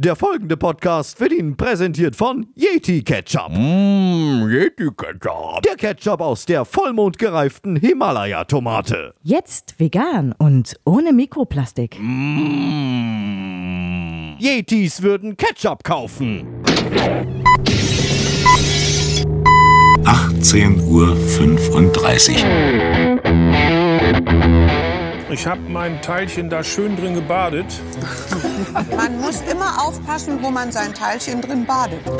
Der folgende Podcast wird Ihnen präsentiert von Yeti Ketchup. Mmh, Yeti Ketchup. Der Ketchup aus der vollmondgereiften Himalaya-Tomate. Jetzt vegan und ohne Mikroplastik. Mmh. Yetis würden Ketchup kaufen. 18.35 Uhr. Ich habe mein Teilchen da schön drin gebadet. Man muss immer aufpassen, wo man sein Teilchen drin badet. Hallo,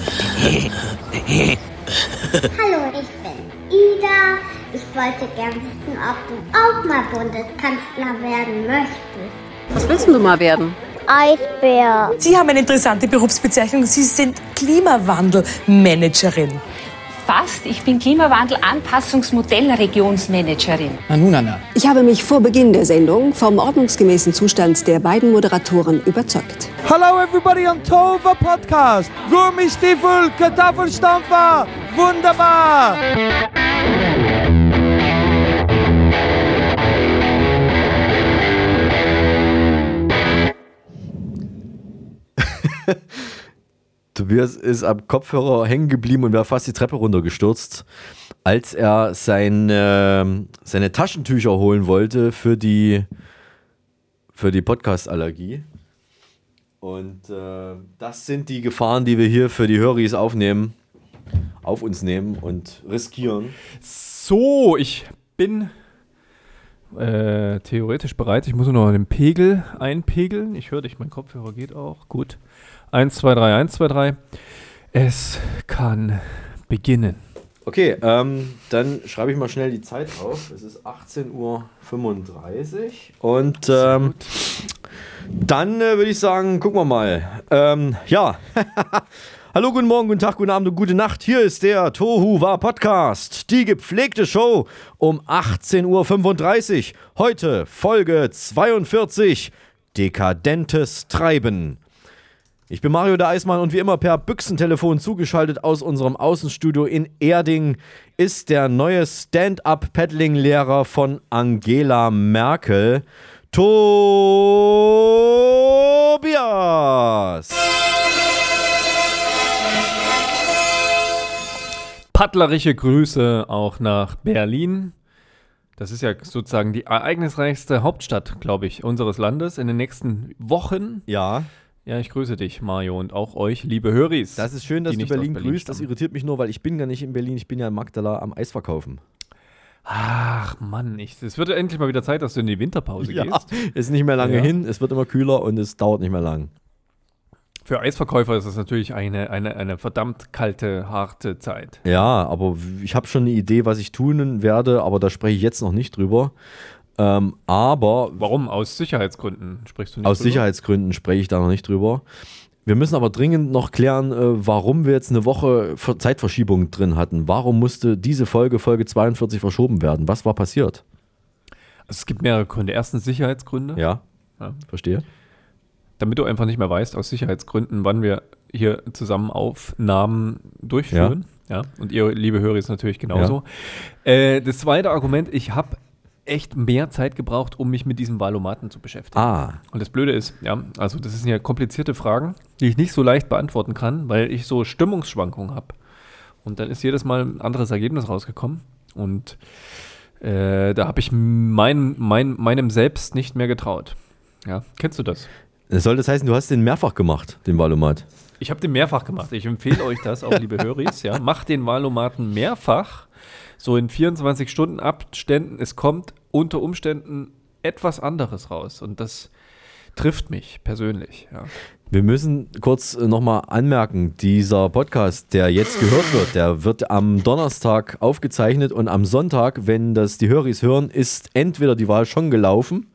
ich bin Ida. Ich wollte gern wissen, ob du auch mal Bundeskanzler werden möchtest. Was willst du mal werden? Eisbär. Sie haben eine interessante Berufsbezeichnung. Sie sind Klimawandelmanagerin. Fast. Ich bin Klimawandel-Anpassungsmodellregionsmanagerin. Na nun, Anna. Ich habe mich vor Beginn der Sendung vom ordnungsgemäßen Zustand der beiden Moderatoren überzeugt. Hello everybody on Tova Podcast. Gummistiefel, Kartoffelstampfer. Wunderbar. Tobias ist am Kopfhörer hängen geblieben und wäre fast die Treppe runtergestürzt, als er seine, seine Taschentücher holen wollte für die, für die Podcast-Allergie. Und äh, das sind die Gefahren, die wir hier für die Höris aufnehmen, auf uns nehmen und riskieren. So, ich bin äh, theoretisch bereit. Ich muss nur noch den Pegel einpegeln. Ich höre dich, mein Kopfhörer geht auch. Gut. 1, 2, 3, 1, 2, 3. Es kann beginnen. Okay, ähm, dann schreibe ich mal schnell die Zeit auf. Es ist 18.35 Uhr und ähm, dann äh, würde ich sagen, gucken wir mal. Ähm, ja, hallo, guten Morgen, guten Tag, guten Abend und gute Nacht. Hier ist der Tohu War Podcast, die gepflegte Show um 18.35 Uhr. Heute Folge 42, Dekadentes Treiben. Ich bin Mario der Eismann und wie immer per Büchsentelefon zugeschaltet aus unserem Außenstudio in Erding ist der neue Stand-up-Paddling-Lehrer von Angela Merkel, Tobias. Paddlerische Grüße auch nach Berlin. Das ist ja sozusagen die ereignisreichste Hauptstadt, glaube ich, unseres Landes in den nächsten Wochen. Ja. Ja, ich grüße dich, Mario, und auch euch, liebe Höris. Das ist schön, dass du Berlin, Berlin grüßt. Das irritiert mich nur, weil ich bin gar nicht in Berlin. Ich bin ja in Magdala am Eis verkaufen. Ach Mann, es wird endlich mal wieder Zeit, dass du in die Winterpause ja, gehst. Ist nicht mehr lange ja. hin, es wird immer kühler und es dauert nicht mehr lang. Für Eisverkäufer ist das natürlich eine, eine, eine verdammt kalte, harte Zeit. Ja, aber ich habe schon eine Idee, was ich tun werde, aber da spreche ich jetzt noch nicht drüber. Ähm, aber. Warum? Aus Sicherheitsgründen sprichst du nicht Aus drüber? Sicherheitsgründen spreche ich da noch nicht drüber. Wir müssen aber dringend noch klären, äh, warum wir jetzt eine Woche Zeitverschiebung drin hatten. Warum musste diese Folge, Folge 42, verschoben werden? Was war passiert? Also es gibt mehrere Gründe. Erstens Sicherheitsgründe. Ja, ja. verstehe. Damit du einfach nicht mehr weißt, aus Sicherheitsgründen, wann wir hier zusammen Aufnahmen durchführen. Ja. ja. Und ihr, liebe Hörer, ist natürlich genauso. Ja. Äh, das zweite Argument, ich habe echt mehr Zeit gebraucht, um mich mit diesem Valomaten zu beschäftigen. Ah. Und das Blöde ist, ja, also das sind ja komplizierte Fragen, die ich nicht so leicht beantworten kann, weil ich so Stimmungsschwankungen habe. Und dann ist jedes Mal ein anderes Ergebnis rausgekommen. Und äh, da habe ich mein, mein, meinem Selbst nicht mehr getraut. Ja, kennst du das? Soll das heißen, du hast den mehrfach gemacht, den Valomat? Ich habe den mehrfach gemacht. Ich empfehle euch das, auch liebe Höris. Ja, macht den Valomaten mehrfach so in 24 Stunden Abständen, es kommt unter Umständen etwas anderes raus. Und das trifft mich persönlich. Ja. Wir müssen kurz nochmal anmerken, dieser Podcast, der jetzt gehört wird, der wird am Donnerstag aufgezeichnet und am Sonntag, wenn das die Höris hören, ist entweder die Wahl schon gelaufen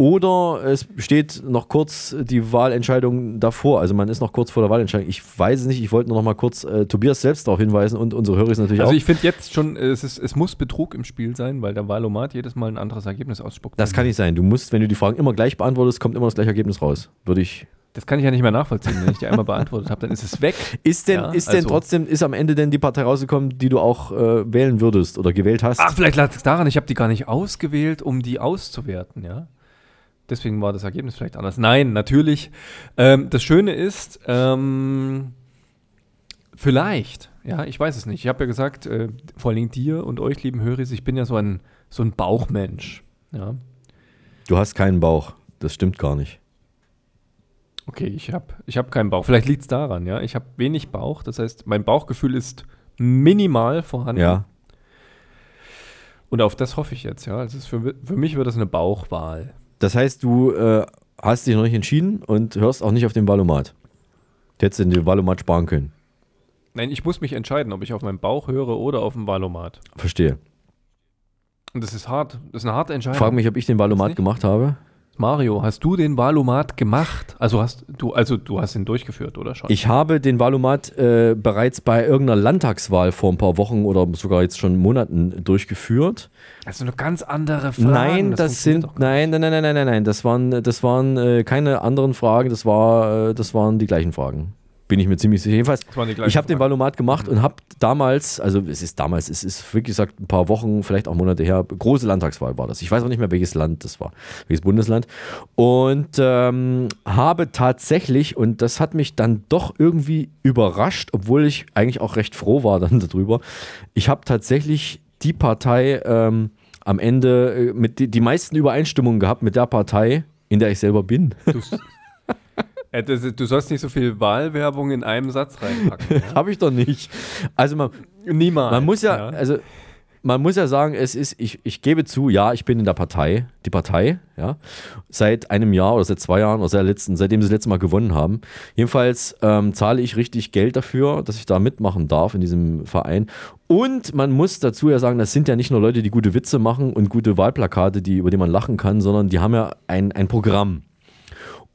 oder es steht noch kurz die Wahlentscheidung davor. Also man ist noch kurz vor der Wahlentscheidung. Ich weiß es nicht, ich wollte nur noch mal kurz äh, Tobias selbst darauf hinweisen und unsere Hörer natürlich also auch. Also ich finde jetzt schon, es, ist, es muss Betrug im Spiel sein, weil der Wahlomat jedes Mal ein anderes Ergebnis ausspuckt. Das kann nicht sein. Du musst, wenn du die Fragen immer gleich beantwortest, kommt immer das gleiche Ergebnis raus. Würde ich. Das kann ich ja nicht mehr nachvollziehen. Wenn ich die einmal beantwortet habe, dann ist es weg. Ist denn, ja, ist also denn trotzdem, ist am Ende denn die Partei rausgekommen, die du auch äh, wählen würdest oder gewählt hast? Ach, vielleicht lag es daran, ich habe die gar nicht ausgewählt, um die auszuwerten, ja. Deswegen war das Ergebnis vielleicht anders. Nein, natürlich. Ähm, das Schöne ist, ähm, vielleicht, ja, ich weiß es nicht. Ich habe ja gesagt, äh, vor allem dir und euch, lieben Höris, ich bin ja so ein, so ein Bauchmensch. Ja. Du hast keinen Bauch. Das stimmt gar nicht. Okay, ich habe ich hab keinen Bauch. Vielleicht liegt es daran, ja. Ich habe wenig Bauch. Das heißt, mein Bauchgefühl ist minimal vorhanden. Ja. Und auf das hoffe ich jetzt, ja. Also für, für mich wird das eine Bauchwahl. Das heißt, du äh, hast dich noch nicht entschieden und hörst auch nicht auf den Valomat. Du hättest den Valomat sparen können. Nein, ich muss mich entscheiden, ob ich auf meinen Bauch höre oder auf den Valomat. Verstehe. Und das ist hart. Das ist eine harte Entscheidung. Frag mich, ob ich den Valomat gemacht habe. Mario, hast du den Valomat gemacht? Also hast du, also du hast ihn durchgeführt, oder schon? Ich habe den Valomat äh, bereits bei irgendeiner Landtagswahl vor ein paar Wochen oder sogar jetzt schon Monaten durchgeführt. Das ist eine ganz andere Frage. Nein, das, sind nein, nein, nein, nein, nein, nein, nein, das waren das waren äh, keine anderen Fragen, das war äh, das waren die gleichen Fragen. Bin ich mir ziemlich sicher. Jedenfalls, ich habe den Valomat gemacht und habe damals, also es ist damals, es ist wirklich gesagt ein paar Wochen, vielleicht auch Monate her, große Landtagswahl war das. Ich weiß auch nicht mehr, welches Land das war, welches Bundesland. Und ähm, habe tatsächlich, und das hat mich dann doch irgendwie überrascht, obwohl ich eigentlich auch recht froh war dann darüber, ich habe tatsächlich die Partei ähm, am Ende äh, mit die, die meisten Übereinstimmungen gehabt mit der Partei, in der ich selber bin. Äh, Du sollst nicht so viel Wahlwerbung in einem Satz reinpacken. Ja? Habe ich doch nicht. Also man, Niemals. man muss ja, ja. also man muss ja sagen, es ist, ich, ich gebe zu, ja, ich bin in der Partei, die Partei, ja, seit einem Jahr oder seit zwei Jahren oder seit letzten, seitdem sie das letzte Mal gewonnen haben. Jedenfalls ähm, zahle ich richtig Geld dafür, dass ich da mitmachen darf in diesem Verein. Und man muss dazu ja sagen, das sind ja nicht nur Leute, die gute Witze machen und gute Wahlplakate, die, über die man lachen kann, sondern die haben ja ein, ein Programm.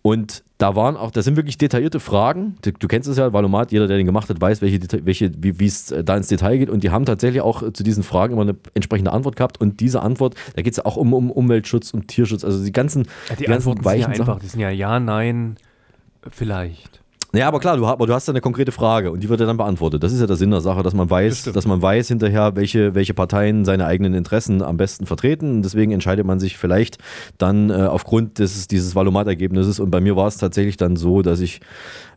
Und da waren auch, das sind wirklich detaillierte Fragen. Du, du kennst es ja, Valomat, jeder, der den gemacht hat, weiß, welche, welche, wie es äh, da ins Detail geht. Und die haben tatsächlich auch äh, zu diesen Fragen immer eine entsprechende Antwort gehabt. Und diese Antwort, da geht es ja auch um, um Umweltschutz und Tierschutz. Also die ganzen, Ja, die, ganzen Antworten sind ja weichen einfach. Sachen. Die sind ja ja, nein, vielleicht. Ja, aber klar, du, ha- aber du hast eine konkrete Frage und die wird ja dann beantwortet. Das ist ja der Sinn der Sache, dass man weiß, stimmt. dass man weiß hinterher, welche, welche Parteien seine eigenen Interessen am besten vertreten. Und deswegen entscheidet man sich vielleicht dann äh, aufgrund des, dieses Valomat-Ergebnisses. Und bei mir war es tatsächlich dann so, dass ich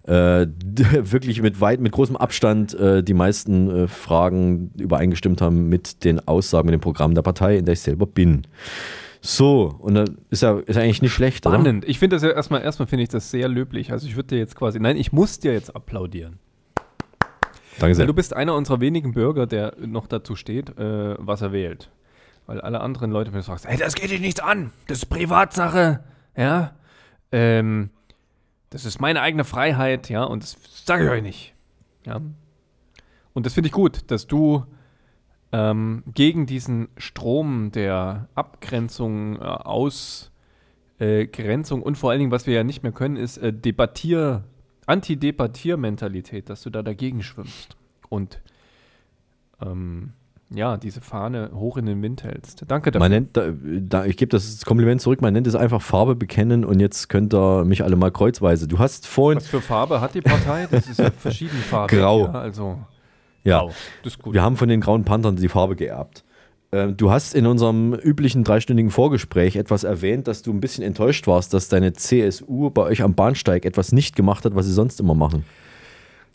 äh, wirklich mit weit, mit großem Abstand äh, die meisten äh, Fragen übereingestimmt haben mit den Aussagen, mit dem Programm der Partei, in der ich selber bin. So, und das ist ja ist eigentlich nicht schlecht, oder? Spannend. Ich finde das ja erstmal, erstmal finde ich das sehr löblich. Also ich würde dir jetzt quasi, nein, ich muss dir jetzt applaudieren. Danke sehr. Weil du bist einer unserer wenigen Bürger, der noch dazu steht, äh, was er wählt. Weil alle anderen Leute, wenn du sagst, hey, das geht dich nichts an, das ist Privatsache, ja, ähm, das ist meine eigene Freiheit, ja, und das sage ich euch nicht, ja. Und das finde ich gut, dass du ähm, gegen diesen Strom der Abgrenzung, äh, Ausgrenzung und vor allen Dingen, was wir ja nicht mehr können, ist äh, Debattier, Anti-Debattier-Mentalität, dass du da dagegen schwimmst und ähm, ja, diese Fahne hoch in den Wind hältst. Danke dafür. Man nennt, da, da, ich gebe das Kompliment zurück, man nennt es einfach Farbe bekennen und jetzt könnt ihr mich alle mal kreuzweise. Du hast vorhin, was für Farbe hat die Partei? Das ist ja verschieden Farben. Grau. Ja, also ja, grau. Das ist gut. wir haben von den Grauen Panthern die Farbe geerbt. Ähm, Du hast in unserem üblichen dreistündigen Vorgespräch etwas erwähnt, dass du ein bisschen enttäuscht warst, dass deine CSU bei euch am Bahnsteig etwas nicht gemacht hat, was sie sonst immer machen.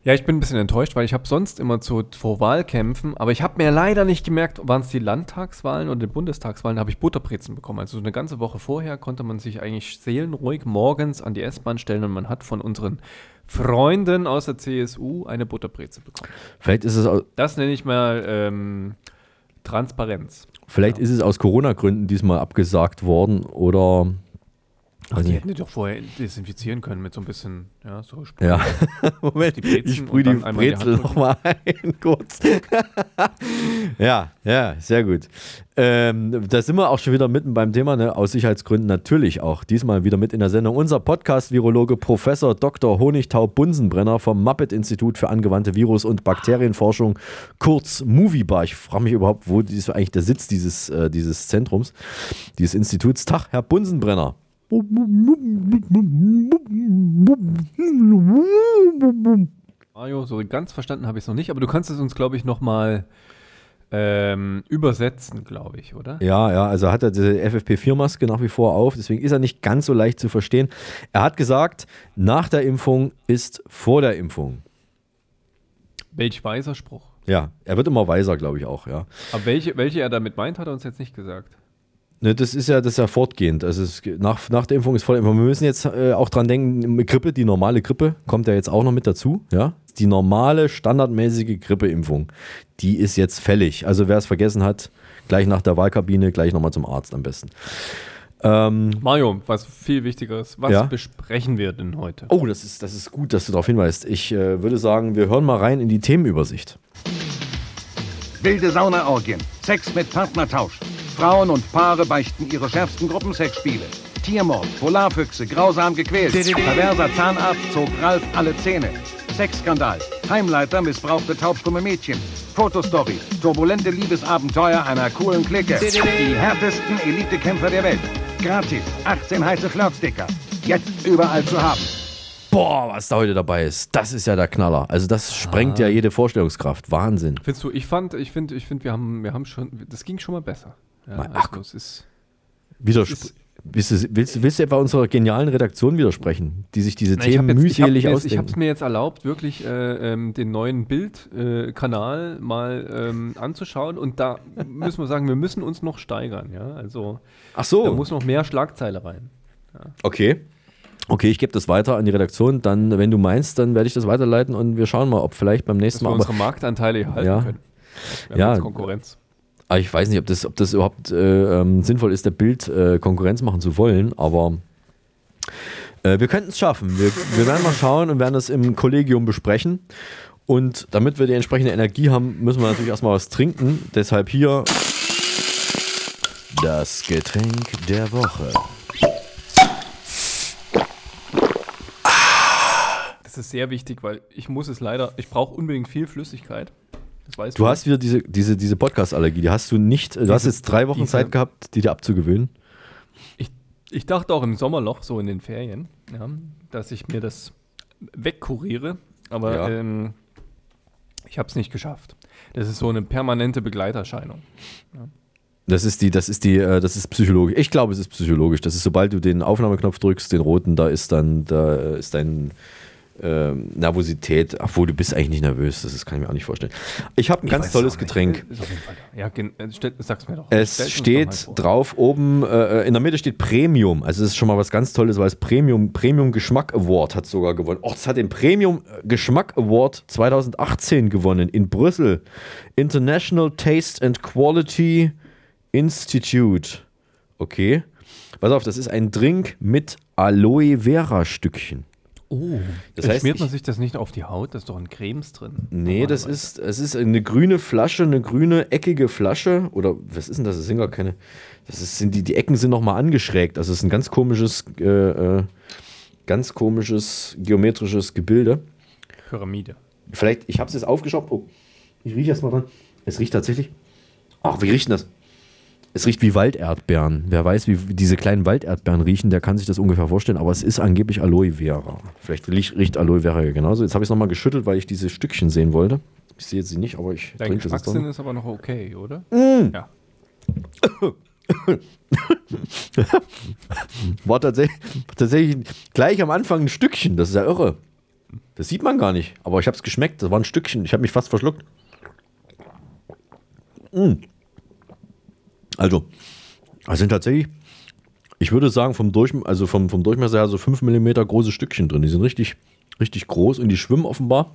Ja, ich bin ein bisschen enttäuscht, weil ich habe sonst immer zu, vor Wahlkämpfen, aber ich habe mir leider nicht gemerkt, waren es die Landtagswahlen oder die Bundestagswahlen, da habe ich Butterbrezen bekommen. Also so eine ganze Woche vorher konnte man sich eigentlich seelenruhig morgens an die S-Bahn stellen und man hat von unseren Freunden aus der CSU eine Butterbreze bekommen. Vielleicht ist es, au- Das nenne ich mal ähm, Transparenz. vielleicht ist es aus Corona-Gründen diesmal abgesagt worden oder. Ach, weiß die hätten die doch vorher desinfizieren können mit so ein bisschen, ja, so Sprüh. Ja, Moment, ich sprühe die Brezel nochmal ein, kurz. ja, ja, sehr gut. Ähm, da sind wir auch schon wieder mitten beim Thema, ne? aus Sicherheitsgründen natürlich auch. Diesmal wieder mit in der Sendung unser Podcast-Virologe Professor Dr. Honigtau Bunsenbrenner vom Muppet-Institut für angewandte Virus- und Bakterienforschung, kurz Moviebar. Ich frage mich überhaupt, wo ist eigentlich der Sitz dieses, äh, dieses Zentrums, dieses Instituts. Tag, Herr Bunsenbrenner. Mario, so ganz verstanden habe ich es noch nicht, aber du kannst es uns, glaube ich, nochmal ähm, übersetzen, glaube ich, oder? Ja, ja, also hat er diese FFP4-Maske nach wie vor auf, deswegen ist er nicht ganz so leicht zu verstehen. Er hat gesagt, nach der Impfung ist vor der Impfung. Welch weiser Spruch. Ja, er wird immer weiser, glaube ich auch, ja. Aber welche, welche er damit meint, hat er uns jetzt nicht gesagt. Ne, das ist ja, das ist ja fortgehend. Also es, nach, nach der Impfung ist voll. Wir müssen jetzt äh, auch dran denken, Grippe, die normale Grippe, kommt ja jetzt auch noch mit dazu. Ja? Die normale, standardmäßige Grippeimpfung, die ist jetzt fällig. Also wer es vergessen hat, gleich nach der Wahlkabine, gleich nochmal zum Arzt am besten. Ähm, Mario, was viel Wichtigeres. Was Ja? besprechen wir denn heute? oh, das ist, das ist gut, dass du darauf hinweist. Ich äh, würde sagen, wir hören mal rein in die Themenübersicht. Wilde Saunaorgien, Sex mit Partnertausch. Frauen und Paare beichten ihre schärfsten Gruppensexspiele. Tiermord, Polarfüchse, grausam gequält. Perverser Zahnarzt zog Ralf alle Zähne. Sexskandal, Heimleiter missbrauchte taubstumme Mädchen. Fotostory, turbulente Liebesabenteuer einer coolen Clique. Die härtesten Elitekämpfer der Welt. Gratis, 18 heiße Flirtsticker. Jetzt überall zu haben. Boah, was da heute dabei ist. Das ist ja der Knaller. Also das sprengt ja jede Vorstellungskraft. Wahnsinn. Findest du, ich fand, ich finde, ich finde, wir haben, wir haben schon, das ging schon mal besser. Ja, Ach, also ist, Widerspr es ist willst, du, willst, du- willst du etwa unserer genialen Redaktion widersprechen, die sich diese ich Themen jetzt- ich mühselig Ich ausdenken? habe es mir jetzt erlaubt, wirklich äh, ähm, den neuen Bildkanal mal ähm, anzuschauen und da müssen wir sagen, wir müssen uns noch steigern. Ja? Also Ach so. da muss noch mehr Schlagzeile rein. Okay. Okay, ich gebe das weiter an die Redaktion. Dann, wenn du meinst, dann werde ich das weiterleiten und wir schauen mal, ob vielleicht beim Dass nächsten wir Mal. unsere Marktanteile erhalten Ja. können. Wir haben Ja. jetzt Konkurrenz. Aber ich weiß nicht, ob das, ob das überhaupt äh, ähm, sinnvoll ist, der Bild äh, Konkurrenz machen zu wollen, aber äh, wir könnten es schaffen. Wir, wir werden mal schauen und werden das im Kollegium besprechen. Und damit wir die entsprechende Energie haben, müssen wir natürlich erstmal was trinken. Deshalb hier das Getränk der Woche. Das ist sehr wichtig, weil ich muss es leider, ich brauche unbedingt viel Flüssigkeit. Weißt Du hast wieder diese, diese, diese Podcast-Allergie, die hast du nicht. Du hast Diese- jetzt drei Wochen diese- Zeit gehabt, die dir abzugewöhnen. Ich, ich dachte auch im Sommerloch, so in den Ferien, ja, dass ich mir das wegkuriere, aber Ja. ähm, ich habe es nicht geschafft. Das ist so eine permanente Begleiterscheinung. Das ist die, das ist die, äh, das ist psychologisch. Ich glaube, es ist psychologisch. Das ist, sobald du den Aufnahmeknopf drückst, den roten, da ist dann, da ist dein ähm, Nervosität, obwohl du bist eigentlich nicht nervös, das ist, kann ich mir auch nicht vorstellen. Ich habe ein Ich ganz tolles. Getränk. Ja, äh, sag's mir doch. Stell's Es doch steht vor. drauf oben, äh, in der Mitte steht Premium. Also es ist schon mal was ganz Tolles, weil es Premium, Premium Geschmack Award hat sogar gewonnen. Oh, es hat den Premium Geschmack Award 2018 gewonnen in Brüssel. International Taste and Quality Institute. Okay. Pass auf, das ist ein Drink mit Aloe Vera Stückchen. Oh, Das heißt, schmiert man ich- sich das nicht auf die Haut? Da ist doch ein Cremes drin. Nee, das ist, es ist eine grüne Flasche, eine grüne eckige Flasche. Oder was ist denn das? Das sind gar keine. Das ist, sind die, die Ecken sind nochmal angeschrägt. Also es ist ein ganz komisches, äh, äh, ganz komisches geometrisches Gebilde. Pyramide. Vielleicht, ich habe es jetzt aufgeschraubt. Oh, ich rieche erst mal dran. Es riecht tatsächlich. Ach, wie riecht denn das? Es riecht wie Walderdbeeren. Wer weiß, wie diese kleinen Walderdbeeren riechen, der kann sich das ungefähr vorstellen. Aber es ist angeblich Aloe Vera. Vielleicht riecht, Aloe Vera genauso. Jetzt habe ich es nochmal geschüttelt, weil ich diese Stückchen sehen wollte. Ich sehe jetzt sie nicht, aber ich Dein trinke das Geschmackssinn ist aber noch okay, oder? Mm. Ja. War tatsächlich, tatsächlich gleich am Anfang ein Stückchen. Das ist ja irre. Das sieht man gar nicht. Aber ich habe es geschmeckt. Das war ein Stückchen. Ich habe mich fast verschluckt. Mm. Also, das sind tatsächlich, ich würde sagen, vom, Durch, also vom, vom Durchmesser her so 5 mm große Stückchen drin. Die sind richtig, richtig groß und die schwimmen offenbar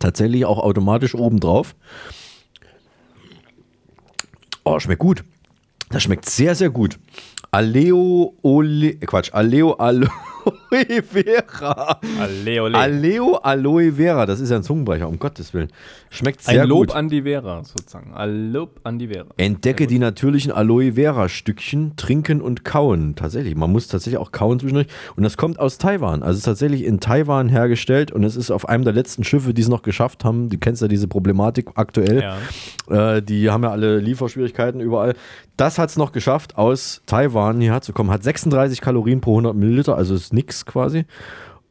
tatsächlich auch automatisch oben drauf. Oh, schmeckt gut. Das schmeckt sehr, sehr gut. Aleo Ole, Quatsch, Aleo Aloe Vera. Alle, ole. Aleo Aloe Vera, das ist ja ein Zungenbrecher, um Gottes Willen. Schmeckt sehr Ein Lob gut. an die Vera, sozusagen. Ein Lob an die Vera. Entdecke die natürlichen Aloe Vera Stückchen, trinken und kauen. Tatsächlich, man muss tatsächlich auch kauen zwischendurch. Und das kommt aus Taiwan. Also es ist tatsächlich in Taiwan hergestellt und es ist auf einem der letzten Schiffe, die es noch geschafft haben. Du kennst ja diese Problematik aktuell. Äh, die haben ja alle Lieferschwierigkeiten überall. Das hat es noch geschafft, aus Taiwan hierher zu kommen. Hat 36 Kalorien pro 100 Milliliter, also ist nix quasi.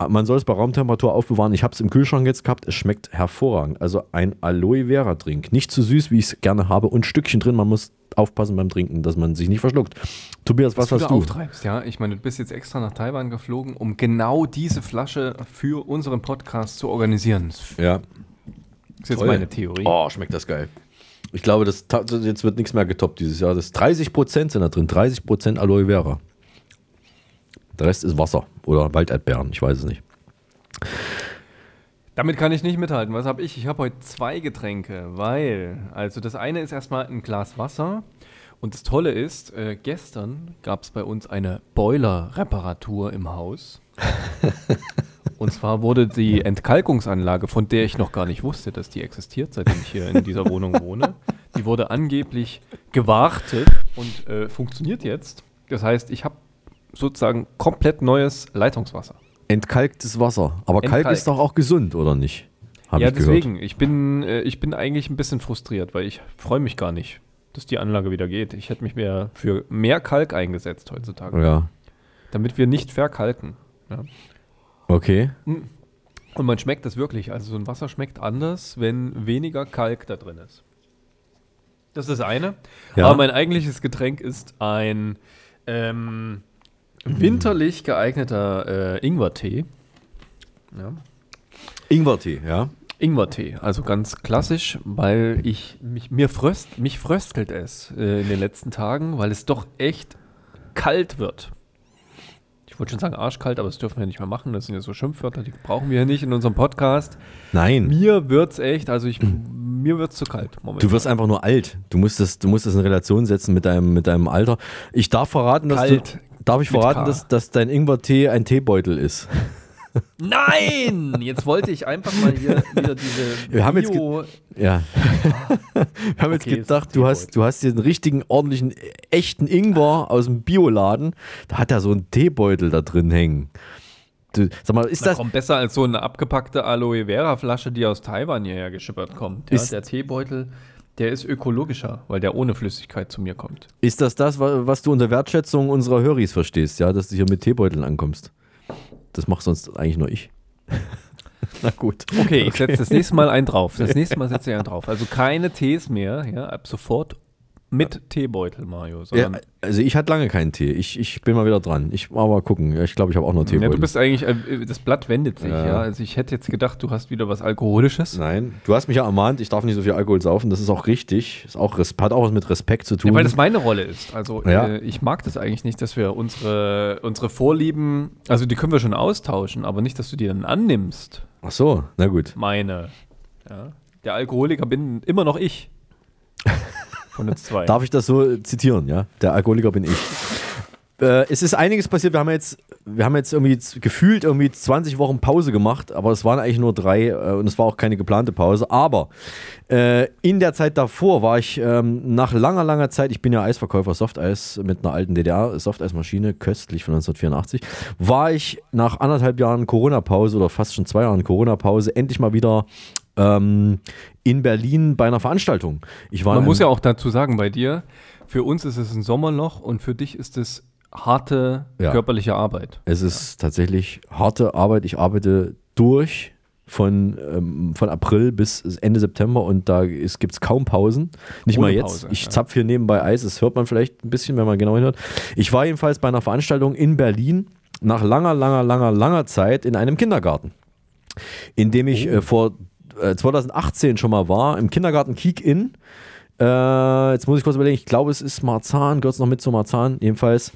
man soll es bei Raumtemperatur aufbewahren. Ich habe es im Kühlschrank jetzt gehabt. Es schmeckt hervorragend. Also ein Aloe Vera Drink. Nicht zu süß, wie ich es gerne habe. Und Stückchen drin. Man muss aufpassen beim Trinken, dass man sich nicht verschluckt. Tobias, was Dass hast du da auftreibst, ja. Ich meine, du bist jetzt extra nach Taiwan geflogen, um genau diese Flasche für unseren Podcast zu organisieren. Das Ja. ist jetzt Toll. meine Theorie. Oh, schmeckt das geil. Ich glaube, das, jetzt wird nichts mehr getoppt dieses Jahr. Das 30% sind da drin. 30% Aloe Vera. Der Rest ist Wasser oder Walderdbeeren. Ich weiß es nicht. Damit kann ich nicht mithalten. Was habe ich? Ich habe heute zwei Getränke, weil, also das eine ist erstmal ein Glas Wasser. Und das Tolle ist, äh, gestern gab es bei uns eine Boiler-Reparatur im Haus. Und zwar wurde die Entkalkungsanlage, von der ich noch gar nicht wusste, dass die existiert, seitdem ich hier in dieser Wohnung wohne, die wurde angeblich gewartet und äh, funktioniert jetzt. Das heißt, ich habe sozusagen komplett neues Leitungswasser. Entkalktes Wasser. Aber Kalk Entkalkt. ist doch auch gesund, oder nicht? Hab ja, ich gehört. deswegen. Ich bin, äh, ich bin eigentlich ein bisschen frustriert, weil ich freue mich gar nicht, dass die Anlage wieder geht. Ich hätte mich mehr für mehr Kalk eingesetzt heutzutage. Ja. Damit wir nicht verkalken. Ja. Okay. Und man schmeckt das wirklich. Also so ein Wasser schmeckt anders, wenn weniger Kalk da drin ist. Das ist das eine. Ja. Aber mein eigentliches Getränk ist ein ähm, winterlich geeigneter äh, Ingwertee. Ja. Ingwertee, ja. Ingwertee, also ganz klassisch, weil ich mich mir fröst, mich fröstelt es äh, in den letzten Tagen, weil es doch echt kalt wird. Ich wollte schon sagen arschkalt, aber das dürfen wir nicht mehr machen. Das sind ja so Schimpfwörter, die brauchen wir ja nicht in unserem Podcast. Nein. Mir wird's echt, also ich mir wird's zu kalt. Du wirst einfach nur alt. Du musst das, du musst das in Relation setzen mit deinem, mit deinem Alter. Ich darf verraten, dass Kalt. du, darf ich verraten, dass, dass dein Ingwertee ein Teebeutel ist. Nein! Jetzt wollte ich einfach mal hier wieder diese Wir haben jetzt Bio- Ja. Wir haben jetzt Okay, gedacht, ist du hast, du hast hier einen richtigen, ordentlichen, echten Ingwer aus dem Bioladen. Da hat er so einen Teebeutel da drin hängen. Du, sag mal, ist Na, das. kommt besser als so eine abgepackte Aloe Vera Flasche, die aus Taiwan hierher geschippert kommt. Ja, Ist- der Teebeutel, der ist ökologischer, weil der ohne Flüssigkeit zu mir kommt. Ist das das, wa- was du unter Wertschätzung unserer Höris verstehst, ja, dass du hier mit Teebeuteln ankommst? Das macht sonst eigentlich nur ich. Na gut. Okay, ich setze das nächste Mal einen drauf. Das nächste Mal setze ich einen drauf. Also keine Tees mehr, ja, ab sofort mit Teebeutel, Mario. Ja, also ich hatte lange keinen Tee. Ich, ich bin mal wieder dran. Ich mal mal gucken. Ja, ich glaube, ich habe auch noch ja, Teebeutel. du bist eigentlich, äh, das Blatt wendet sich, Ja. ja. Also ich hätte jetzt gedacht, du hast wieder was Alkoholisches. Nein, du hast mich ja ermahnt, ich darf nicht so viel Alkohol saufen. Das ist auch richtig. Ist auch, hat auch was mit Respekt zu tun. Ja, weil das meine Rolle ist. Also Ja. äh, ich mag das eigentlich nicht, dass wir unsere, unsere Vorlieben, also die können wir schon austauschen, aber nicht, dass du die dann annimmst. Ach so, na gut. Meine. Ja. Der Alkoholiker bin immer noch ich. Von uns zwei. Darf ich das so zitieren, ja? Der Alkoholiker bin ich. Äh, es ist einiges passiert. Wir haben jetzt, wir haben jetzt irgendwie gefühlt irgendwie 20 Wochen Pause gemacht, aber es waren eigentlich nur drei äh, und es war auch keine geplante Pause. Aber äh, in der Zeit davor war ich ähm, nach langer, langer Zeit, ich bin ja Eisverkäufer Softeis mit einer alten DDR-Softeismaschine, köstlich von 1984, war ich nach anderthalb Jahren Corona-Pause oder fast schon zwei Jahren Corona-Pause endlich mal wieder ähm, in Berlin bei einer Veranstaltung. Ich war Man muss ja auch dazu sagen, bei dir, für uns ist es ein Sommerloch und für dich ist es harte Ja. körperliche Arbeit. Es ist tatsächlich harte Arbeit. Ich arbeite durch von, ähm, von April bis Ende September und da gibt es kaum Pausen. Nicht Ohne mal jetzt. Pause, ich ja. zapf hier nebenbei Eis. Das hört man vielleicht ein bisschen, wenn man genau hinhört. Ich war jedenfalls bei einer Veranstaltung in Berlin nach langer, langer, langer, langer Zeit in einem Kindergarten, in dem ich äh, vor äh, 2018 schon mal war, im Kindergarten Kiek-In. Äh, jetzt muss ich kurz überlegen, ich glaube, es ist Marzahn, gehört es noch mit zu Marzahn, jedenfalls.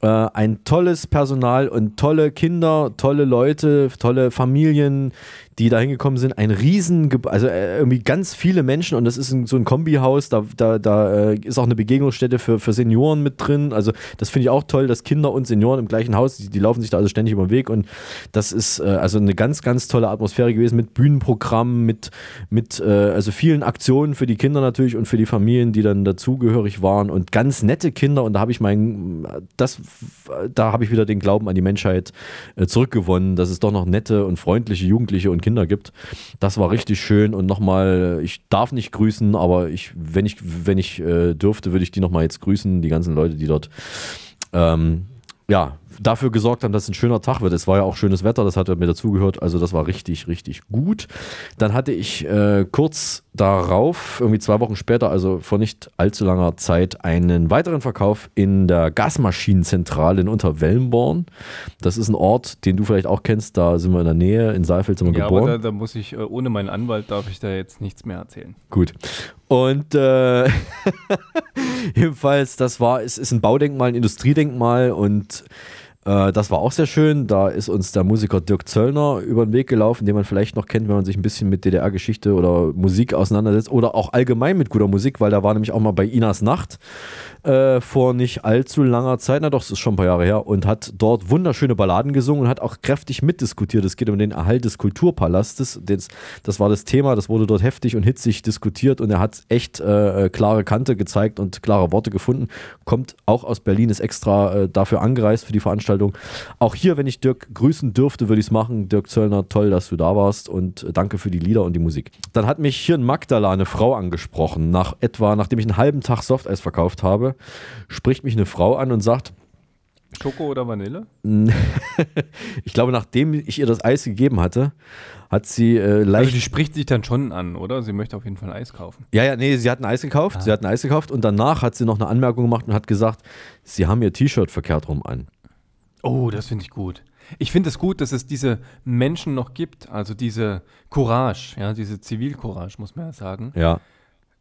Äh, ein tolles Personal und tolle Kinder, tolle Leute, tolle Familien, die da hingekommen sind. Ein riesen, also äh, irgendwie ganz viele Menschen und das ist so ein Kombihaus, da, da, da äh, ist auch eine Begegnungsstätte für, für Senioren mit drin. Also das finde ich auch toll, dass Kinder und Senioren im gleichen Haus, die, die laufen sich da also ständig über den Weg und das ist äh, also eine ganz, ganz tolle Atmosphäre gewesen mit Bühnenprogrammen, mit, mit also vielen Aktionen für die Kinder natürlich und für die Familien, die dann dazugehörig waren und ganz nette Kinder und da habe ich mein, das, da habe ich wieder den Glauben an die Menschheit zurückgewonnen, dass es doch noch nette und freundliche Jugendliche und Kinder gibt. Das war richtig schön und nochmal, ich darf nicht grüßen, aber ich, wenn ich, wenn ich äh, dürfte, würde ich die nochmal jetzt grüßen, die ganzen Leute, die dort ähm, ja, dafür gesorgt haben, dass es ein schöner Tag wird. Es war ja auch schönes Wetter, das hat mir dazugehört. Also das war richtig, richtig gut. Dann hatte ich äh, kurz darauf, irgendwie zwei Wochen später, also vor nicht allzu langer Zeit, einen weiteren Verkauf in der Gasmaschinenzentrale in Unterwellenborn. Das ist ein Ort, den du vielleicht auch kennst. Da sind wir in der Nähe, in Saalfeld sind wir Ja, geboren. aber da, da muss ich, äh, ohne meinen Anwalt darf ich da jetzt nichts mehr erzählen. Gut. Und äh, jedenfalls, das war, es ist ein Baudenkmal, ein Industriedenkmal und das war auch sehr schön. Da ist uns der Musiker Dirk Zöllner über den Weg gelaufen, den man vielleicht noch kennt, wenn man sich ein bisschen mit DDR-Geschichte oder Musik auseinandersetzt oder auch allgemein mit guter Musik, weil da war nämlich auch mal bei Inas Nacht äh, vor nicht allzu langer Zeit, na doch, es ist schon ein paar Jahre her, und hat dort wunderschöne Balladen gesungen und hat auch kräftig mitdiskutiert. Es geht um den Erhalt des Kulturpalastes. Das, das war das Thema, das wurde dort heftig und hitzig diskutiert und er hat echt äh, äh, klare Kante gezeigt und klare Worte gefunden. Kommt auch aus Berlin, ist extra äh, dafür angereist für die Veranstaltung. Auch hier, wenn ich Dirk grüßen dürfte, würde ich es machen. Dirk Zöllner, toll, dass du da warst und äh, danke für die Lieder und die Musik. Dann hat mich hier in Magdala eine Frau angesprochen, nach etwa, nachdem ich einen halben Tag Softeis verkauft habe, spricht mich eine Frau an und sagt, Schoko oder Vanille? ich glaube, nachdem ich ihr das Eis gegeben hatte, hat sie äh, leicht. Also die spricht sich dann schon an, oder? Sie möchte auf jeden Fall ein Eis kaufen. ja, ja, nee, sie hat ein Eis gekauft. Sie hat ein Eis gekauft und danach hat sie noch eine Anmerkung gemacht und hat gesagt, sie haben ihr T-Shirt verkehrt rum an. Oh, das finde ich gut. Ich finde es gut, dass es diese Menschen noch gibt, also diese Courage, ja, diese Zivilcourage, muss man ja sagen. Ja.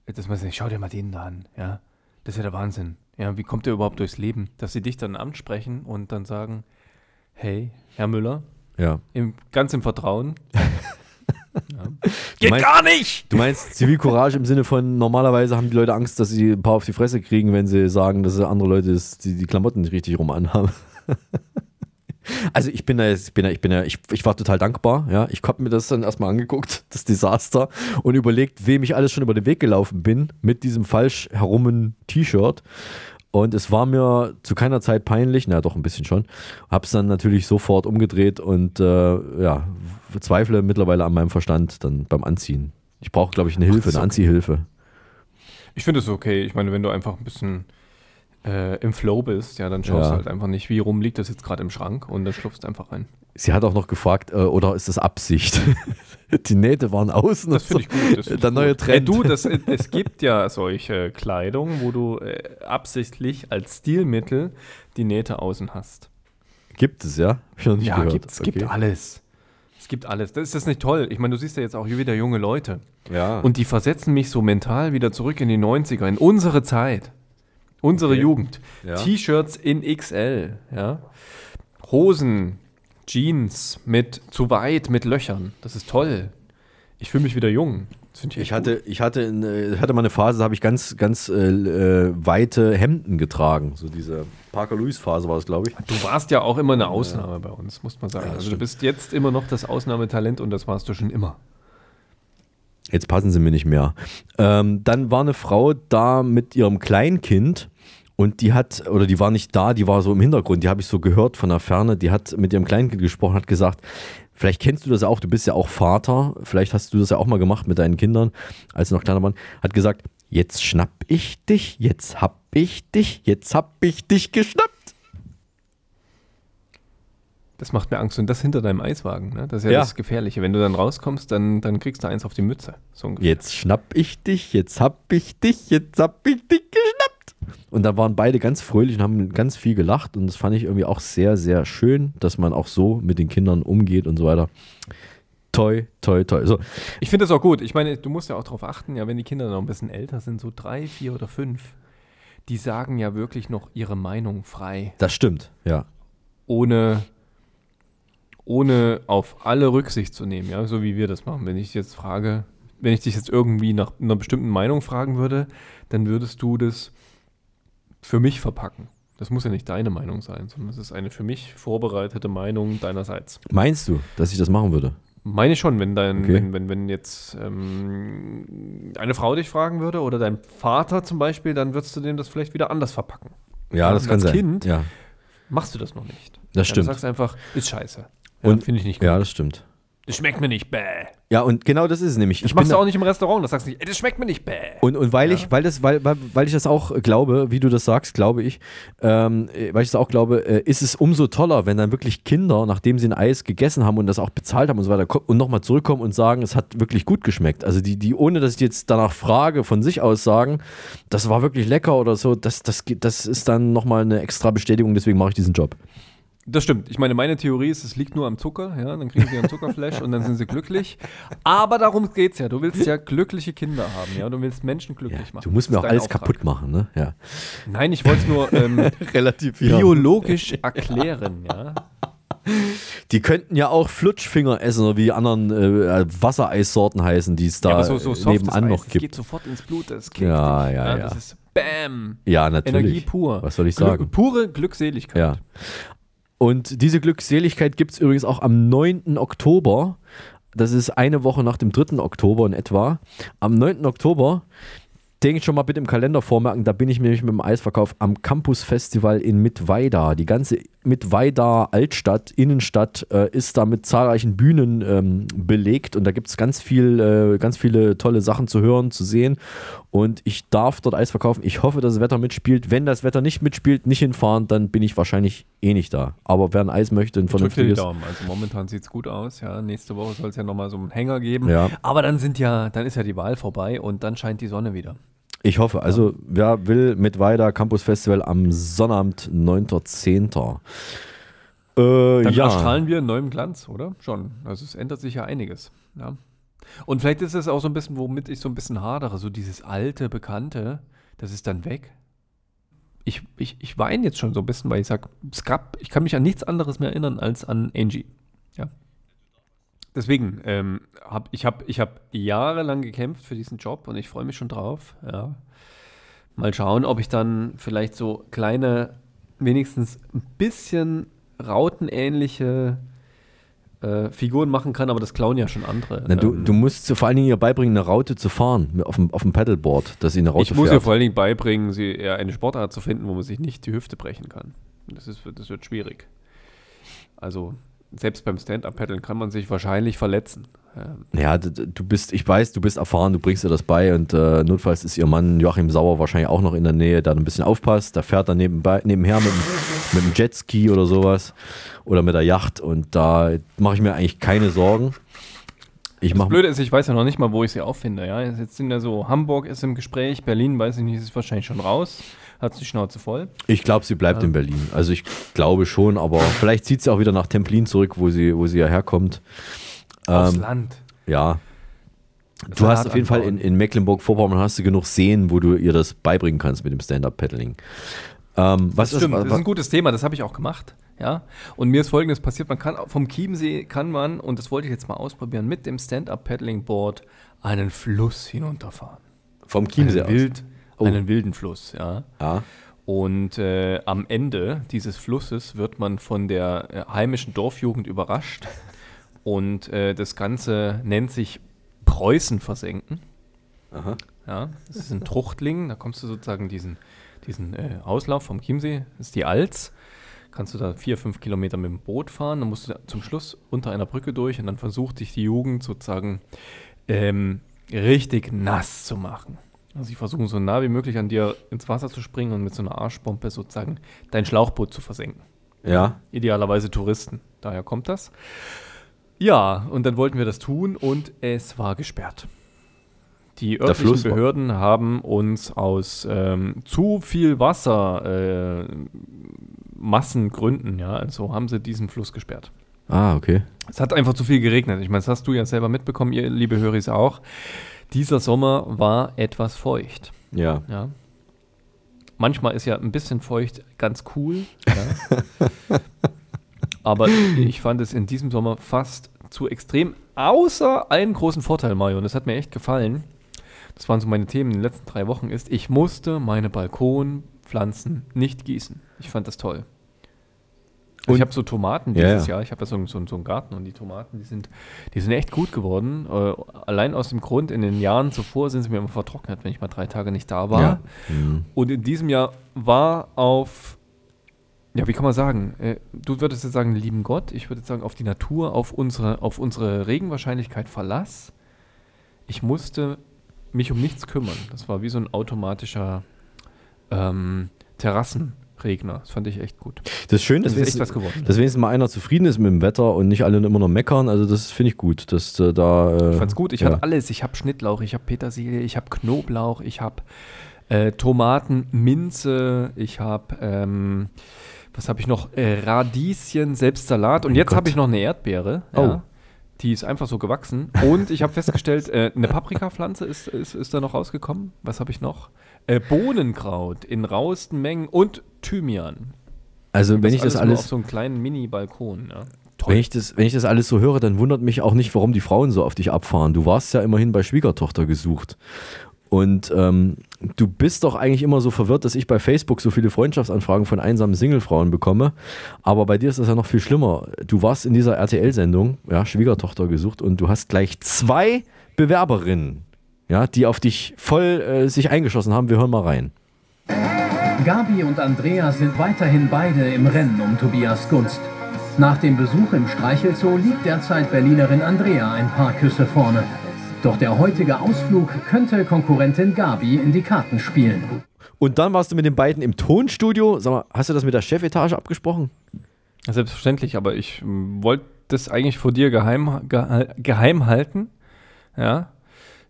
Dass man sagt, schau dir mal den da an, ja. Das ist ja der Wahnsinn. Ja, wie kommt der überhaupt durchs Leben? Dass sie dich dann ansprechen und dann sagen, hey, Herr Müller, Ja. im, ganz im Vertrauen. Du Geht meinst- gar nicht! Du meinst Zivilcourage im Sinne von, normalerweise haben die Leute Angst, dass sie ein paar auf die Fresse kriegen, wenn sie sagen, dass andere Leute das, die, die Klamotten nicht richtig rum anhaben. Also ich bin da jetzt, ich bin da, ich bin da, ich, ich war total dankbar, ja. Ich habe mir das dann erstmal angeguckt, das Desaster, und überlegt, wem ich alles schon über den Weg gelaufen bin mit diesem falsch herummen T-Shirt. Und es war mir zu keiner Zeit peinlich, na doch ein bisschen schon. Hab's dann natürlich sofort umgedreht und äh, ja, zweifle mittlerweile an meinem Verstand dann beim Anziehen. Ich brauche, glaube ich, eine Hilfe, ist eine okay. Anziehhilfe. Ich finde es okay. Ich meine, wenn du einfach ein bisschen äh, im Flow bist, ja, dann schaust Ja. du halt einfach nicht, wie rum liegt das jetzt gerade im Schrank und dann schlupfst du einfach rein. Sie hat auch noch gefragt, äh, oder ist das Absicht? Die Nähte waren außen. Das finde ich gut. Das find Der neue gut. Trend. Ey, du, das, es gibt ja solche Kleidung, wo du äh, absichtlich als Stilmittel die Nähte außen hast. Gibt es, ja? Hab ich noch nicht ja, gehört. gibt, es gibt Okay. alles. Es gibt alles. Das ist das nicht toll. Ich meine, du siehst ja jetzt auch hier wieder junge Leute. Ja. Und die versetzen mich so mental wieder zurück in die 90er, in unsere Zeit. Unsere Okay. Jugend. Ja. T-Shirts in XL, ja. Hosen, Jeans mit zu weit, mit Löchern. Das ist toll. Ich fühle mich wieder jung. Ich, Ich hatte, ich hatte, in, äh, hatte mal eine Phase, da habe ich ganz, ganz äh, äh, weite Hemden getragen. So diese Parker Lewis Phase war das, glaube ich. Du warst ja auch immer eine Ausnahme bei uns, muss man sagen. Ja, also du bist jetzt immer noch das Ausnahmetalent und das warst du schon immer. Jetzt passen sie mir nicht mehr. Ähm, dann war eine Frau da mit ihrem Kleinkind und die hat, oder die war nicht da, die war so im Hintergrund, die habe ich so gehört von der Ferne, die hat mit ihrem Kleinkind gesprochen, hat gesagt, vielleicht kennst du das auch, du bist ja auch Vater, vielleicht hast du das ja auch mal gemacht mit deinen Kindern, als sie noch kleiner waren, hat gesagt, jetzt schnapp ich dich, jetzt hab ich dich, jetzt hab ich dich geschnappt. Das macht mir Angst. Und das hinter deinem Eiswagen, ne? Das ist ja, Ja. das Gefährliche. Wenn du dann rauskommst, dann, dann kriegst du eins auf die Mütze. So. Jetzt schnapp ich dich, jetzt hab ich dich, jetzt hab ich dich geschnappt. Und da waren beide ganz fröhlich und haben ganz viel gelacht. Und das fand ich irgendwie auch sehr, sehr schön, dass man auch so mit den Kindern umgeht und so weiter. Toi, toi, toi. So, Ich finde das auch gut. Ich meine, du musst ja auch darauf achten, ja, wenn die Kinder noch ein bisschen älter sind, so drei, vier oder fünf, die sagen ja wirklich noch ihre Meinung frei, das stimmt, ja. ohne, ohne auf alle Rücksicht zu nehmen, ja, so wie wir das machen. Wenn ich jetzt frage, wenn ich dich jetzt irgendwie nach einer bestimmten Meinung fragen würde, dann würdest du das für mich verpacken. Das muss ja nicht deine Meinung sein, sondern es ist eine für mich vorbereitete Meinung deinerseits. Meinst du, dass ich das machen würde? Meine ich schon, wenn dein, Okay. wenn, wenn, wenn jetzt ähm, eine Frau dich fragen würde oder dein Vater zum Beispiel, dann würdest du dem das vielleicht wieder anders verpacken. Ja, das und kann als sein. Kind ja. machst du das noch nicht. Das Ja, stimmt. Du sagst einfach, ist scheiße. Ja, Und finde ich nicht gut. Ja, das stimmt. Das schmeckt mir nicht, bäh. Ja, und genau das ist es nämlich. Das Ich machst bin du auch nicht im Restaurant. Das sagst du nicht, ey, das schmeckt mir nicht, bäh. Und, und weil ich, weil das, weil, weil, weil ich das auch glaube, wie du das sagst, glaube ich, ähm, äh, weil ich das auch glaube, äh, ist es umso toller, wenn dann wirklich Kinder, nachdem sie ein Eis gegessen haben und das auch bezahlt haben und so weiter, und nochmal zurückkommen und sagen, es hat wirklich gut geschmeckt. Also die, die, ohne dass ich jetzt danach frage, von sich aus sagen, das war wirklich lecker oder so, das, das, geht- das ist dann nochmal eine extra Bestätigung, deswegen mache ich diesen Job. Das stimmt. Ich meine, meine Theorie ist, es liegt nur am Zucker. Ja, dann kriegen sie einen Zuckerflash und dann sind sie glücklich. Aber darum geht's ja. Du willst ja glückliche Kinder haben. Ja, du willst Menschen glücklich machen. Du musst Das mir auch alles Auftrag. kaputt machen, ne? Ja. Nein, ich wollte es nur ähm, Relativ biologisch erklären. Ja. Die könnten ja auch Flutschfinger essen oder wie die anderen äh, Wassereissorten heißen, die es da ja, so, so äh, nebenan Eis, noch das gibt. geht sofort ins Blut. Das kickt Ja, ja, ja. Das ist Bam. Ja, natürlich. Energie pur. Was soll ich Glück- sagen? Pure Glückseligkeit. Ja. Und diese Glückseligkeit gibt es übrigens auch am 9. Oktober. Das ist eine Woche nach dem 3. Oktober in etwa. Am 9. Oktober, denke ich schon mal bitte im Kalender vormerken, da bin ich nämlich mit dem Eisverkauf am Campus Festival in Mittweida. Die ganze Mittweida Altstadt, Innenstadt äh, ist da mit zahlreichen Bühnen ähm, belegt und da gibt es ganz viel, äh, ganz viele tolle Sachen zu hören, zu sehen. Und ich darf dort Eis verkaufen. Ich hoffe, dass das Wetter mitspielt. Wenn das Wetter nicht mitspielt, nicht hinfahren, dann bin ich wahrscheinlich eh nicht da. Aber wer ein Eis möchte, ein vernünftiges. Daumen. Also momentan sieht es gut aus. Ja, nächste Woche soll es ja nochmal so einen Hänger geben. Ja. Aber dann sind ja, dann ist ja die Wahl vorbei und dann scheint die Sonne wieder. Ich hoffe. Also, wer will mit weiter Campus Festival am Sonnabend, 9.10. Äh, Dann ja. erstrahlen wir in neuem Glanz, oder? Schon. Also es ändert sich ja einiges. Ja. Und vielleicht ist es auch so ein bisschen, womit ich so ein bisschen hadere, so dieses alte, bekannte, das ist dann weg. Ich, ich, ich weine jetzt schon so ein bisschen, weil ich sage, ich kann mich an nichts anderes mehr erinnern als an Angie. Ja. Deswegen, ähm, hab, ich habe ich hab jahrelang gekämpft für diesen Job und ich freue mich schon drauf. Ja. Mal schauen, ob ich dann vielleicht so kleine, wenigstens ein bisschen rautenähnliche äh, Figuren machen kann, aber das klauen ja schon andere. Na, du, Ähm, du musst vor allen Dingen ihr beibringen, eine Raute zu fahren auf dem, auf dem Paddleboard, dass sie eine Raute ich muss fährt. ihr vor allen Dingen beibringen, sie eher eine Sportart zu finden, wo man sich nicht die Hüfte brechen kann. Das, ist, das wird schwierig. Also selbst beim Stand-Up-Paddeln kann man sich wahrscheinlich verletzen. Ähm, Ja, du bist, ich weiß, du bist erfahren, du bringst ihr das bei und äh, notfalls ist ihr Mann Joachim Sauer wahrscheinlich auch noch in der Nähe, der ein bisschen aufpasst. Der fährt dann nebenbei, nebenher mit, dem- mit dem Jetski oder sowas oder mit der Yacht und da mache ich mir eigentlich keine Sorgen. Ich Das mache Blöde ist, ich weiß ja noch nicht mal, wo ich sie auffinde. Ja? Jetzt sind ja so, Hamburg ist im Gespräch, Berlin, weiß ich nicht, ist wahrscheinlich schon raus, hat die Schnauze voll. Ich glaube, sie bleibt Ja. in Berlin. Also ich glaube schon, aber vielleicht zieht sie auch wieder nach Templin zurück, wo sie, wo sie ja herkommt. Aufs Ähm, Land. Ja. Du hast auf jeden Fall in, anbauen. in Mecklenburg-Vorpommern hast du genug Seen, wo du ihr das beibringen kannst mit dem Stand-Up-Paddling. Ähm, was das stimmt, ist, das ist ein gutes Thema, das habe ich auch gemacht. Ja? Und mir ist folgendes passiert: Man kann vom Chiemsee kann man, und das wollte ich jetzt mal ausprobieren, mit dem Stand-Up-Paddling-Board einen Fluss hinunterfahren. vom Chiemsee einen, aus? Oh. einen wilden Fluss, ja. Ja. Und äh, am Ende dieses Flusses wird man von der äh, heimischen Dorfjugend überrascht. Und äh, das Ganze nennt sich Preußen versenken. Aha. Ja, das ist ein Truchtling. Da kommst du sozusagen diesen, diesen äh, Auslauf vom Chiemsee, das ist die Alz. Kannst du da vier, fünf Kilometer mit dem Boot fahren. Dann musst du zum Schluss unter einer Brücke durch und dann versucht dich die Jugend sozusagen ähm, richtig nass zu machen. Also sie versuchen so nah wie möglich an dir ins Wasser zu springen und mit so einer Arschbombe sozusagen dein Schlauchboot zu versenken. Ja. Idealerweise Touristen. Daher kommt das. Ja, und dann wollten wir das tun und es war gesperrt. Die örtlichen Behörden haben uns aus ähm, zu viel Wasser äh, Massengründen, ja, also haben sie diesen Fluss gesperrt. Ah, okay. Es hat einfach zu viel geregnet. Ich meine, das hast du ja selber mitbekommen, ihr liebe Höris auch. Dieser Sommer war etwas feucht. Ja. Ja. Manchmal ist ja ein bisschen feucht ganz cool. Ja. Aber ich fand es in diesem Sommer fast zu extrem. Außer einen großen Vorteil, Mario, und das hat mir echt gefallen. Das waren so meine Themen in den letzten drei Wochen, ist, ich musste meine Balkonpflanzen nicht gießen. Ich fand das toll. Also Und- ich habe so Tomaten Ja, dieses ja. Jahr. Ich habe ja so, so, so einen Garten und die Tomaten, die sind, die sind echt gut geworden. Äh, allein aus dem Grund, in den Jahren zuvor sind sie mir immer vertrocknet, wenn ich mal drei Tage nicht da war. Ja. Mhm. Und in diesem Jahr war auf Ja, wie kann man sagen? Äh, du würdest jetzt sagen, lieben Gott, ich würde jetzt sagen, auf die Natur, auf unsere, auf unsere Regenwahrscheinlichkeit Verlass. Ich musste mich um nichts kümmern. Das war wie so ein automatischer ähm, Terrassenregner. Das fand ich echt gut. Das ist schön, dass, Das ist wenigstens- geworden. dass wenigstens mal einer zufrieden ist mit dem Wetter und nicht alle immer nur meckern. Also das finde ich gut, dass äh, da. Äh, Ich fand's gut. Ich ja. hatte alles. Ich habe Schnittlauch, ich habe Petersilie, ich habe Knoblauch, ich habe äh, Tomaten, Minze, ich habe, ähm, was habe ich noch? Äh, Radieschen, selbst Salat. Und Oh jetzt habe ich noch eine Erdbeere. Oh. Ja. Die ist einfach so gewachsen. Und ich habe festgestellt, äh, eine Paprikapflanze ist, ist, ist da noch rausgekommen. Was habe ich noch? Äh, Bohnenkraut in rauesten Mengen und Thymian. Also wenn ich das nur alles, auf so einem kleinen Mini-Balkon. Ja. wenn ich das, wenn ich das alles so höre, dann wundert mich auch nicht, warum die Frauen so auf dich abfahren. Du warst ja immerhin bei Schwiegertochter gesucht. Und ähm, du bist doch eigentlich immer so verwirrt, dass ich bei Facebook so viele Freundschaftsanfragen von einsamen Singlefrauen bekomme. Aber bei dir ist das ja noch viel schlimmer. Du warst in dieser RTL-Sendung, ja, Schwiegertochter gesucht, und du hast gleich zwei Bewerberinnen, ja, die auf dich voll äh, sich eingeschossen haben. Wir hören mal rein. Gabi und Andrea sind weiterhin beide im Rennen um Tobias Gunst. Nach dem Besuch im Streichelzoo liegt derzeit Berlinerin Andrea ein paar Küsse vorne. Doch der heutige Ausflug könnte Konkurrentin Gabi in die Karten spielen. Und dann warst du mit den beiden im Tonstudio. Sag mal, hast du das mit der Chefetage abgesprochen? Selbstverständlich, aber ich wollte das eigentlich vor dir geheim, geheim halten. Ja.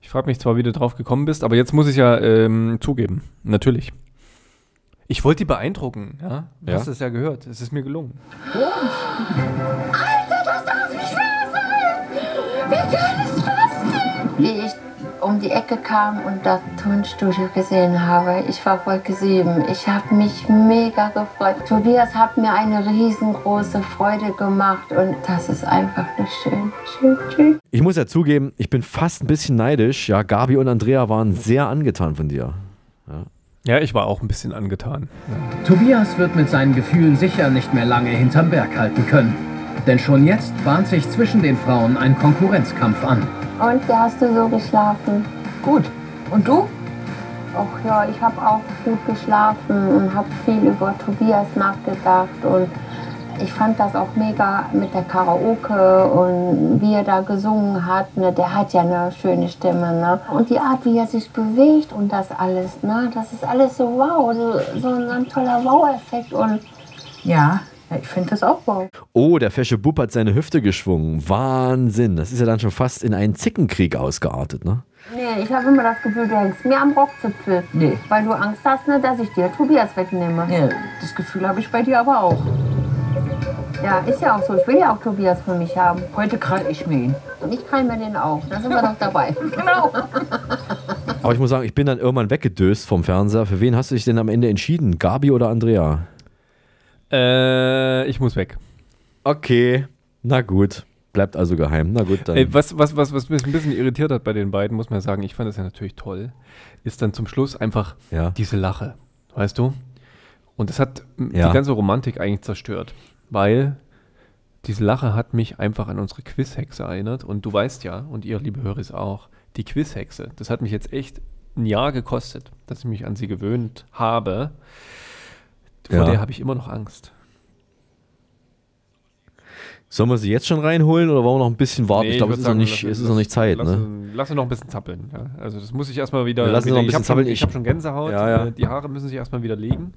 Ich frage mich zwar, wie du drauf gekommen bist, aber jetzt muss ich ja ähm, zugeben. Natürlich. Ich wollte die beeindrucken, ja. Du Ja. hast es ja gehört. Es ist mir gelungen. Alter, das darf nicht wahr sein! Wie denn? Wie ich um die Ecke kam und das Tonstudio gesehen habe, ich war Wolke 7. Ich habe mich mega gefreut. Tobias hat mir eine riesengroße Freude gemacht und das ist einfach nur schön. Schön, schön. Ich muss ja zugeben, ich bin fast ein bisschen neidisch. Ja, Gabi und Andrea waren sehr angetan von dir. Ja. Ja, ich war auch ein bisschen angetan. Tobias wird mit seinen Gefühlen sicher nicht mehr lange hinterm Berg halten können. Denn schon jetzt bahnt sich zwischen den Frauen ein Konkurrenzkampf an. Und wie hast du so geschlafen? Gut. Und du? Ach ja, ich habe auch gut geschlafen und habe viel über Tobias nachgedacht und ich fand das auch mega mit der Karaoke und wie er da gesungen hat. Ne, der hat ja eine schöne Stimme. Ne? Und die Art, wie er sich bewegt und das alles. Ne? Das ist alles so wow, so, so ein toller Wow-Effekt. Und ja, ich finde das auch wow. Oh, der fesche Bub hat seine Hüfte geschwungen. Wahnsinn. Das ist ja dann schon fast in einen Zickenkrieg ausgeartet, ne? Nee, ich habe immer das Gefühl, du hängst mir am Rockzipfel. Nee. Weil du Angst hast, ne, dass ich dir Tobias wegnehme. Ja, das Gefühl habe ich bei dir aber auch. Ja, ist ja auch so. Ich will ja auch Tobias für mich haben. Heute krall ich mir ihn. Und ich krall mir den auch. Da sind wir doch dabei. genau. Aber ich muss sagen, ich bin dann irgendwann weggedöst vom Fernseher. Für wen hast du dich denn am Ende entschieden? Gabi oder Andrea? Äh, ich muss weg. Okay, na gut. Bleibt also geheim. Na gut, dann. Ey, was, was, was, was mich ein bisschen irritiert hat bei den beiden, muss man sagen, ich fand das ja natürlich toll, ist dann zum Schluss einfach Ja. diese Lache, weißt du? Und das hat Ja. die ganze Romantik eigentlich zerstört, weil diese Lache hat mich einfach an unsere Quizhexe erinnert und du weißt ja, und ihr, liebe Höris, auch, die Quizhexe, das hat mich jetzt echt ein Jahr gekostet, dass ich mich an sie gewöhnt habe. Vor Ja. der habe ich immer noch Angst. Sollen wir sie jetzt schon reinholen oder wollen wir noch ein bisschen warten? Nee, ich glaube, es, ist noch sagen, nicht- lass- es ist noch nicht Zeit, lass, ne? Lass sie noch ein bisschen zappeln. Ja. Also das muss ich erstmal wieder. Lassen sie wieder noch ein ich bisschen habe schon, ich Ich- hab schon Gänsehaut. Ja, ja. Äh, Die Haare müssen sich erstmal wieder legen.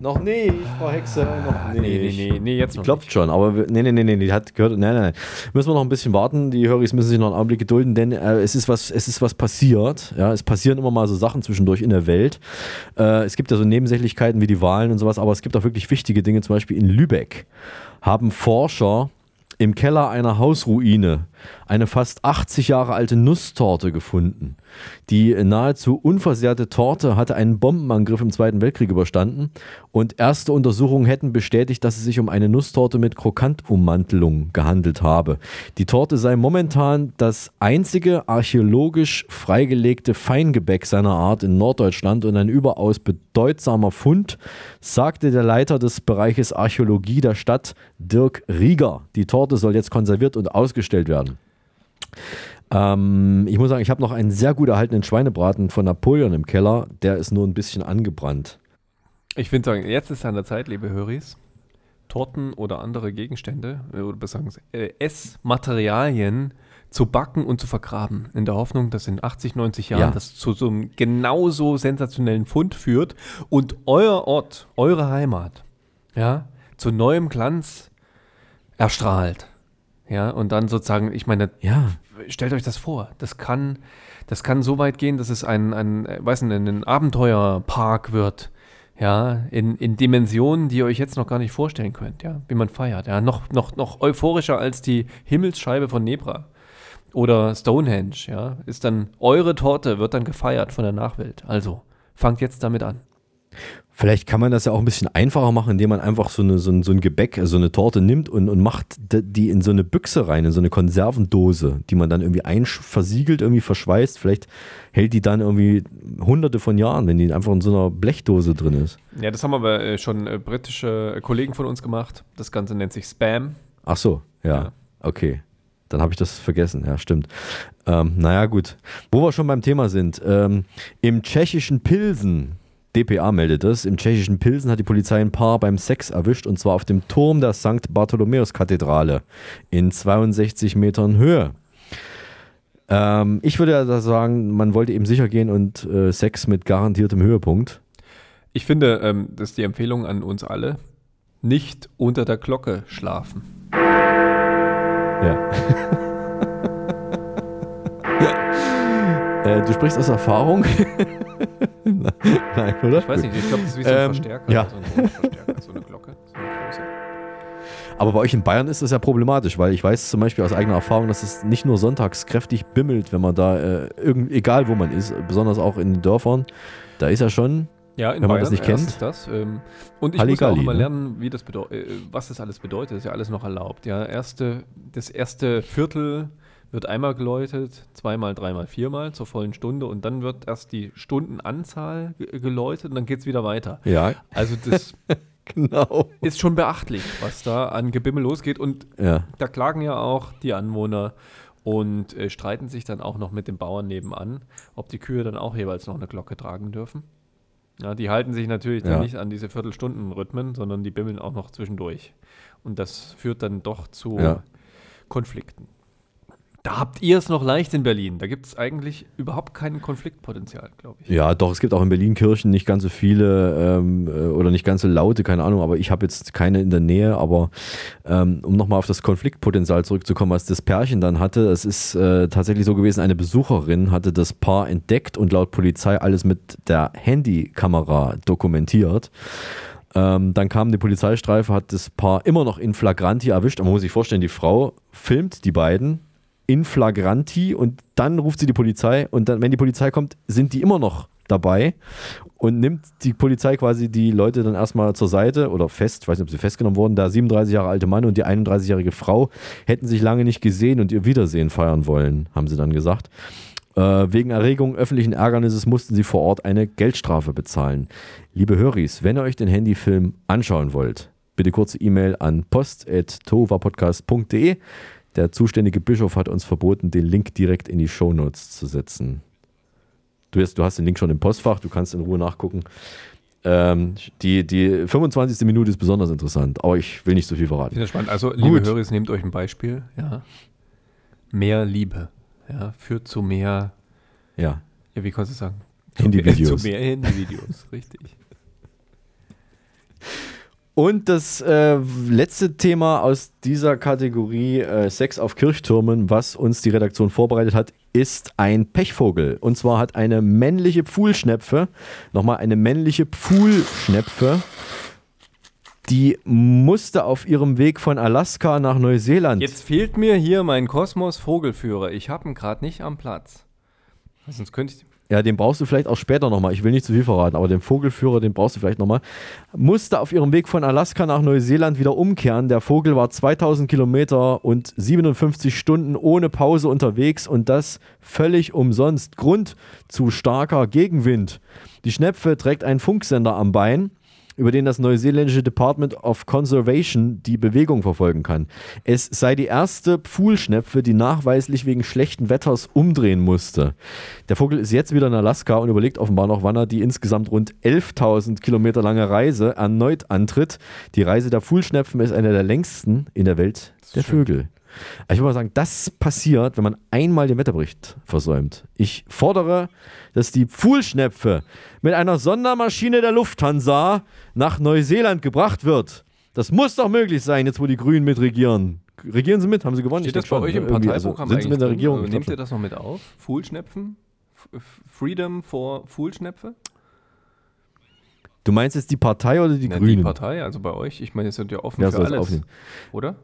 Noch nicht, Frau Hexe. Noch nee, nee, nee, nee, jetzt Die noch klopft schon, aber nee, nee, nee, nee, die hat gehört. Nein, nein, nein. Müssen wir noch ein bisschen warten. Die Höris müssen sich noch einen Augenblick gedulden, denn äh, es, ist was, es ist was passiert. Ja, es passieren immer mal so Sachen zwischendurch in der Welt. Äh, es gibt ja so Nebensächlichkeiten wie die Wahlen und sowas, aber es gibt auch wirklich wichtige Dinge. Zum Beispiel in Lübeck haben Forscher im Keller einer Hausruine eine fast 80 Jahre alte Nusstorte gefunden. Die nahezu unversehrte Torte hatte einen Bombenangriff im Zweiten Weltkrieg überstanden und erste Untersuchungen hätten bestätigt, dass es sich um eine Nusstorte mit Krokantummantelung gehandelt habe. Die Torte sei momentan das einzige archäologisch freigelegte Feingebäck seiner Art in Norddeutschland und ein überaus bedeutsamer Fund, sagte der Leiter des Bereiches Archäologie der Stadt, Dirk Rieger. Die Torte soll jetzt konserviert und ausgestellt werden. Ähm, ich muss sagen, ich habe noch einen sehr gut erhaltenen Schweinebraten von Napoleon im Keller. Der ist nur ein bisschen angebrannt. Ich finde sagen, jetzt ist an der Zeit, liebe Höris, Torten oder andere Gegenstände, äh, oder besser gesagt, äh, Essmaterialien zu backen und zu vergraben. In der Hoffnung, dass in 80, 90 Jahren Ja. das zu so einem genauso sensationellen Fund führt und euer Ort, eure Heimat, ja, zu neuem Glanz erstrahlt. Ja, und dann sozusagen, ich meine, Ja. stellt euch das vor, das kann, das kann so weit gehen, dass es ein, ein äh, weiß nicht, ein Abenteuerpark wird. Ja, in, in Dimensionen, die ihr euch jetzt noch gar nicht vorstellen könnt, ja, wie man feiert. Ja, noch, noch, noch euphorischer als die Himmelsscheibe von Nebra oder Stonehenge, ja, ist dann eure Torte, wird dann gefeiert von der Nachwelt. Also, fangt jetzt damit an. Vielleicht kann man das ja auch ein bisschen einfacher machen, indem man einfach so, eine, so, ein, so ein Gebäck, so eine Torte nimmt und, und macht die in so eine Büchse rein, in so eine Konservendose, die man dann irgendwie einsch versiegelt, irgendwie verschweißt. Vielleicht hält die dann irgendwie hunderte von Jahren, wenn die einfach in so einer Blechdose drin ist. Ja, das haben aber äh, schon äh, britische Kollegen von uns gemacht. Das Ganze nennt sich Spam. Ach so, ja, Ja. okay. Dann habe ich das vergessen, ja, stimmt. Ähm, naja, gut. Wo wir schon beim Thema sind, ähm, im tschechischen Pilsen, DPA meldet es, im tschechischen Pilsen hat die Polizei ein Paar beim Sex erwischt und zwar auf dem Turm der St. Bartholomäus-Kathedrale in 62 Metern Höhe. Ähm, ich würde ja da sagen, man wollte eben sicher gehen und äh, Sex mit garantiertem Höhepunkt. Ich finde, ähm, das ist die Empfehlung an uns alle, nicht unter der Glocke schlafen. Ja. äh, du sprichst aus Erfahrung? Nein, oder? Ich weiß nicht, ich glaube, das ist wie so ein Ähm, Verstärker. ja. So ein Verstärker, so eine Glocke. So eine große. Aber bei euch in Bayern ist das ja problematisch, weil ich weiß zum Beispiel aus eigener Erfahrung, dass es nicht nur sonntags kräftig bimmelt, wenn man da, äh, irgend, egal wo man ist, besonders auch in den Dörfern, da ist ja schon, Ja, in wenn man Bayern das nicht kennt. das. Ähm, und ich muss ja auch Halligalli, ne? lernen, wie das äh, was das alles bedeutet. Das ist ja alles noch erlaubt. Ja, erste, das erste Viertel wird einmal geläutet, zweimal, dreimal, viermal zur vollen Stunde und dann wird erst die Stundenanzahl ge- geläutet und dann geht es wieder weiter. Ja. Also das genau. ist schon beachtlich, was da an Gebimmel losgeht. Und Ja. da klagen ja auch die Anwohner und äh, streiten sich dann auch noch mit den Bauern nebenan, ob die Kühe dann auch jeweils noch eine Glocke tragen dürfen. Ja, die halten sich natürlich dann Ja. nicht an diese Viertelstunden-Rhythmen, sondern die bimmeln auch noch zwischendurch. Und das führt dann doch zu Ja. Konflikten. Da habt ihr es noch leicht in Berlin. Da gibt es eigentlich überhaupt kein Konfliktpotenzial, glaube ich. Ja, doch, es gibt auch in Berlin Kirchen nicht ganz so viele ähm, äh, oder nicht ganz so laute, keine Ahnung, aber ich habe jetzt keine in der Nähe. Aber ähm, um nochmal auf das Konfliktpotenzial zurückzukommen, was das Pärchen dann hatte, es ist äh, tatsächlich so gewesen, eine Besucherin hatte das Paar entdeckt und laut Polizei alles mit der Handykamera dokumentiert. Ähm, dann kam die Polizeistreife, hat das Paar immer noch in Flagranti erwischt. Man muss sich vorstellen, die Frau filmt die beiden in Flagranti und dann ruft sie die Polizei und dann, wenn die Polizei kommt, sind die immer noch dabei und nimmt die Polizei quasi die Leute dann erstmal zur Seite oder fest, ich weiß nicht, ob sie festgenommen wurden, der 37 Jahre alte Mann und die 31-jährige Frau hätten sich lange nicht gesehen und ihr Wiedersehen feiern wollen, haben sie dann gesagt. Äh, wegen Erregung öffentlichen Ärgernisses mussten sie vor Ort eine Geldstrafe bezahlen. Liebe Höris, wenn ihr euch den Handyfilm anschauen wollt, bitte kurze E-Mail an post.tovapodcast.de. Der zuständige Bischof hat uns verboten, den Link direkt in die Shownotes zu setzen. Du, hast- du hast den Link schon im Postfach, du kannst in Ruhe nachgucken. Ähm, die, die 25. Minute ist besonders interessant, aber ich will nicht so viel Ich verraten. finde das spannend. Also, liebe Gut. Höris, nehmt euch ein Beispiel. Ja. Mehr Liebe. Ja, führt zu mehr. Ja. Ja, wie kannst du sagen? Handyvideos. Zu mehr Handyvideos, richtig. Und das äh, letzte Thema aus dieser Kategorie äh, Sex auf Kirchtürmen, was uns die Redaktion vorbereitet hat, ist ein Pechvogel. Und zwar hat eine männliche Pfuhlschnepfe, nochmal eine männliche Pfuhlschnepfe, die musste auf ihrem Weg von Alaska nach Neuseeland. Jetzt fehlt mir hier mein Kosmos Vogelführer. Ich habe ihn gerade nicht am Platz. Sonst könnte ich. Ja, den brauchst du vielleicht auch später nochmal. Ich will nicht zu viel verraten, aber den Vogelführer, den brauchst du vielleicht nochmal. Musste auf ihrem Weg von Alaska nach Neuseeland wieder umkehren. Der Vogel war 2000 Kilometer und 57 Stunden ohne Pause unterwegs und das völlig umsonst. Grund zu starker Gegenwind. Die Schnepfe trägt einen Funksender am Bein. Über den das neuseeländische Department of Conservation die Bewegung verfolgen kann. Es sei die erste Pfuhlschnepfe, die nachweislich wegen schlechten Wetters umdrehen musste. Der Vogel ist jetzt wieder in Alaska und überlegt offenbar noch, wann er die insgesamt rund 11.000 Kilometer lange Reise erneut antritt. Die Reise der Pfuhlschnepfen ist eine der längsten in der Welt der Vögel. Also ich würde mal sagen, das passiert, wenn man einmal den Wetterbericht versäumt. Ich fordere, dass die Pfuhlschnepfe mit einer Sondermaschine der Lufthansa nach Neuseeland gebracht wird. Das muss doch möglich sein, jetzt wo die Grünen mitregieren. Regieren Sie mit? Haben Sie gewonnen? Steht Ich das bei euch im Irgendwie, Parteiprogramm also, Sind Sie mit der drin? Regierung? Also Nehmt ihr das noch mit auf? Fuhlschnepfen? Freedom for Fuhlschnepfe? Du meinst jetzt die Partei oder die Ja, Grünen? Die Partei, also bei euch. Ich meine, ihr seid ja offen Ja, für alles. aufnehmen. Oder?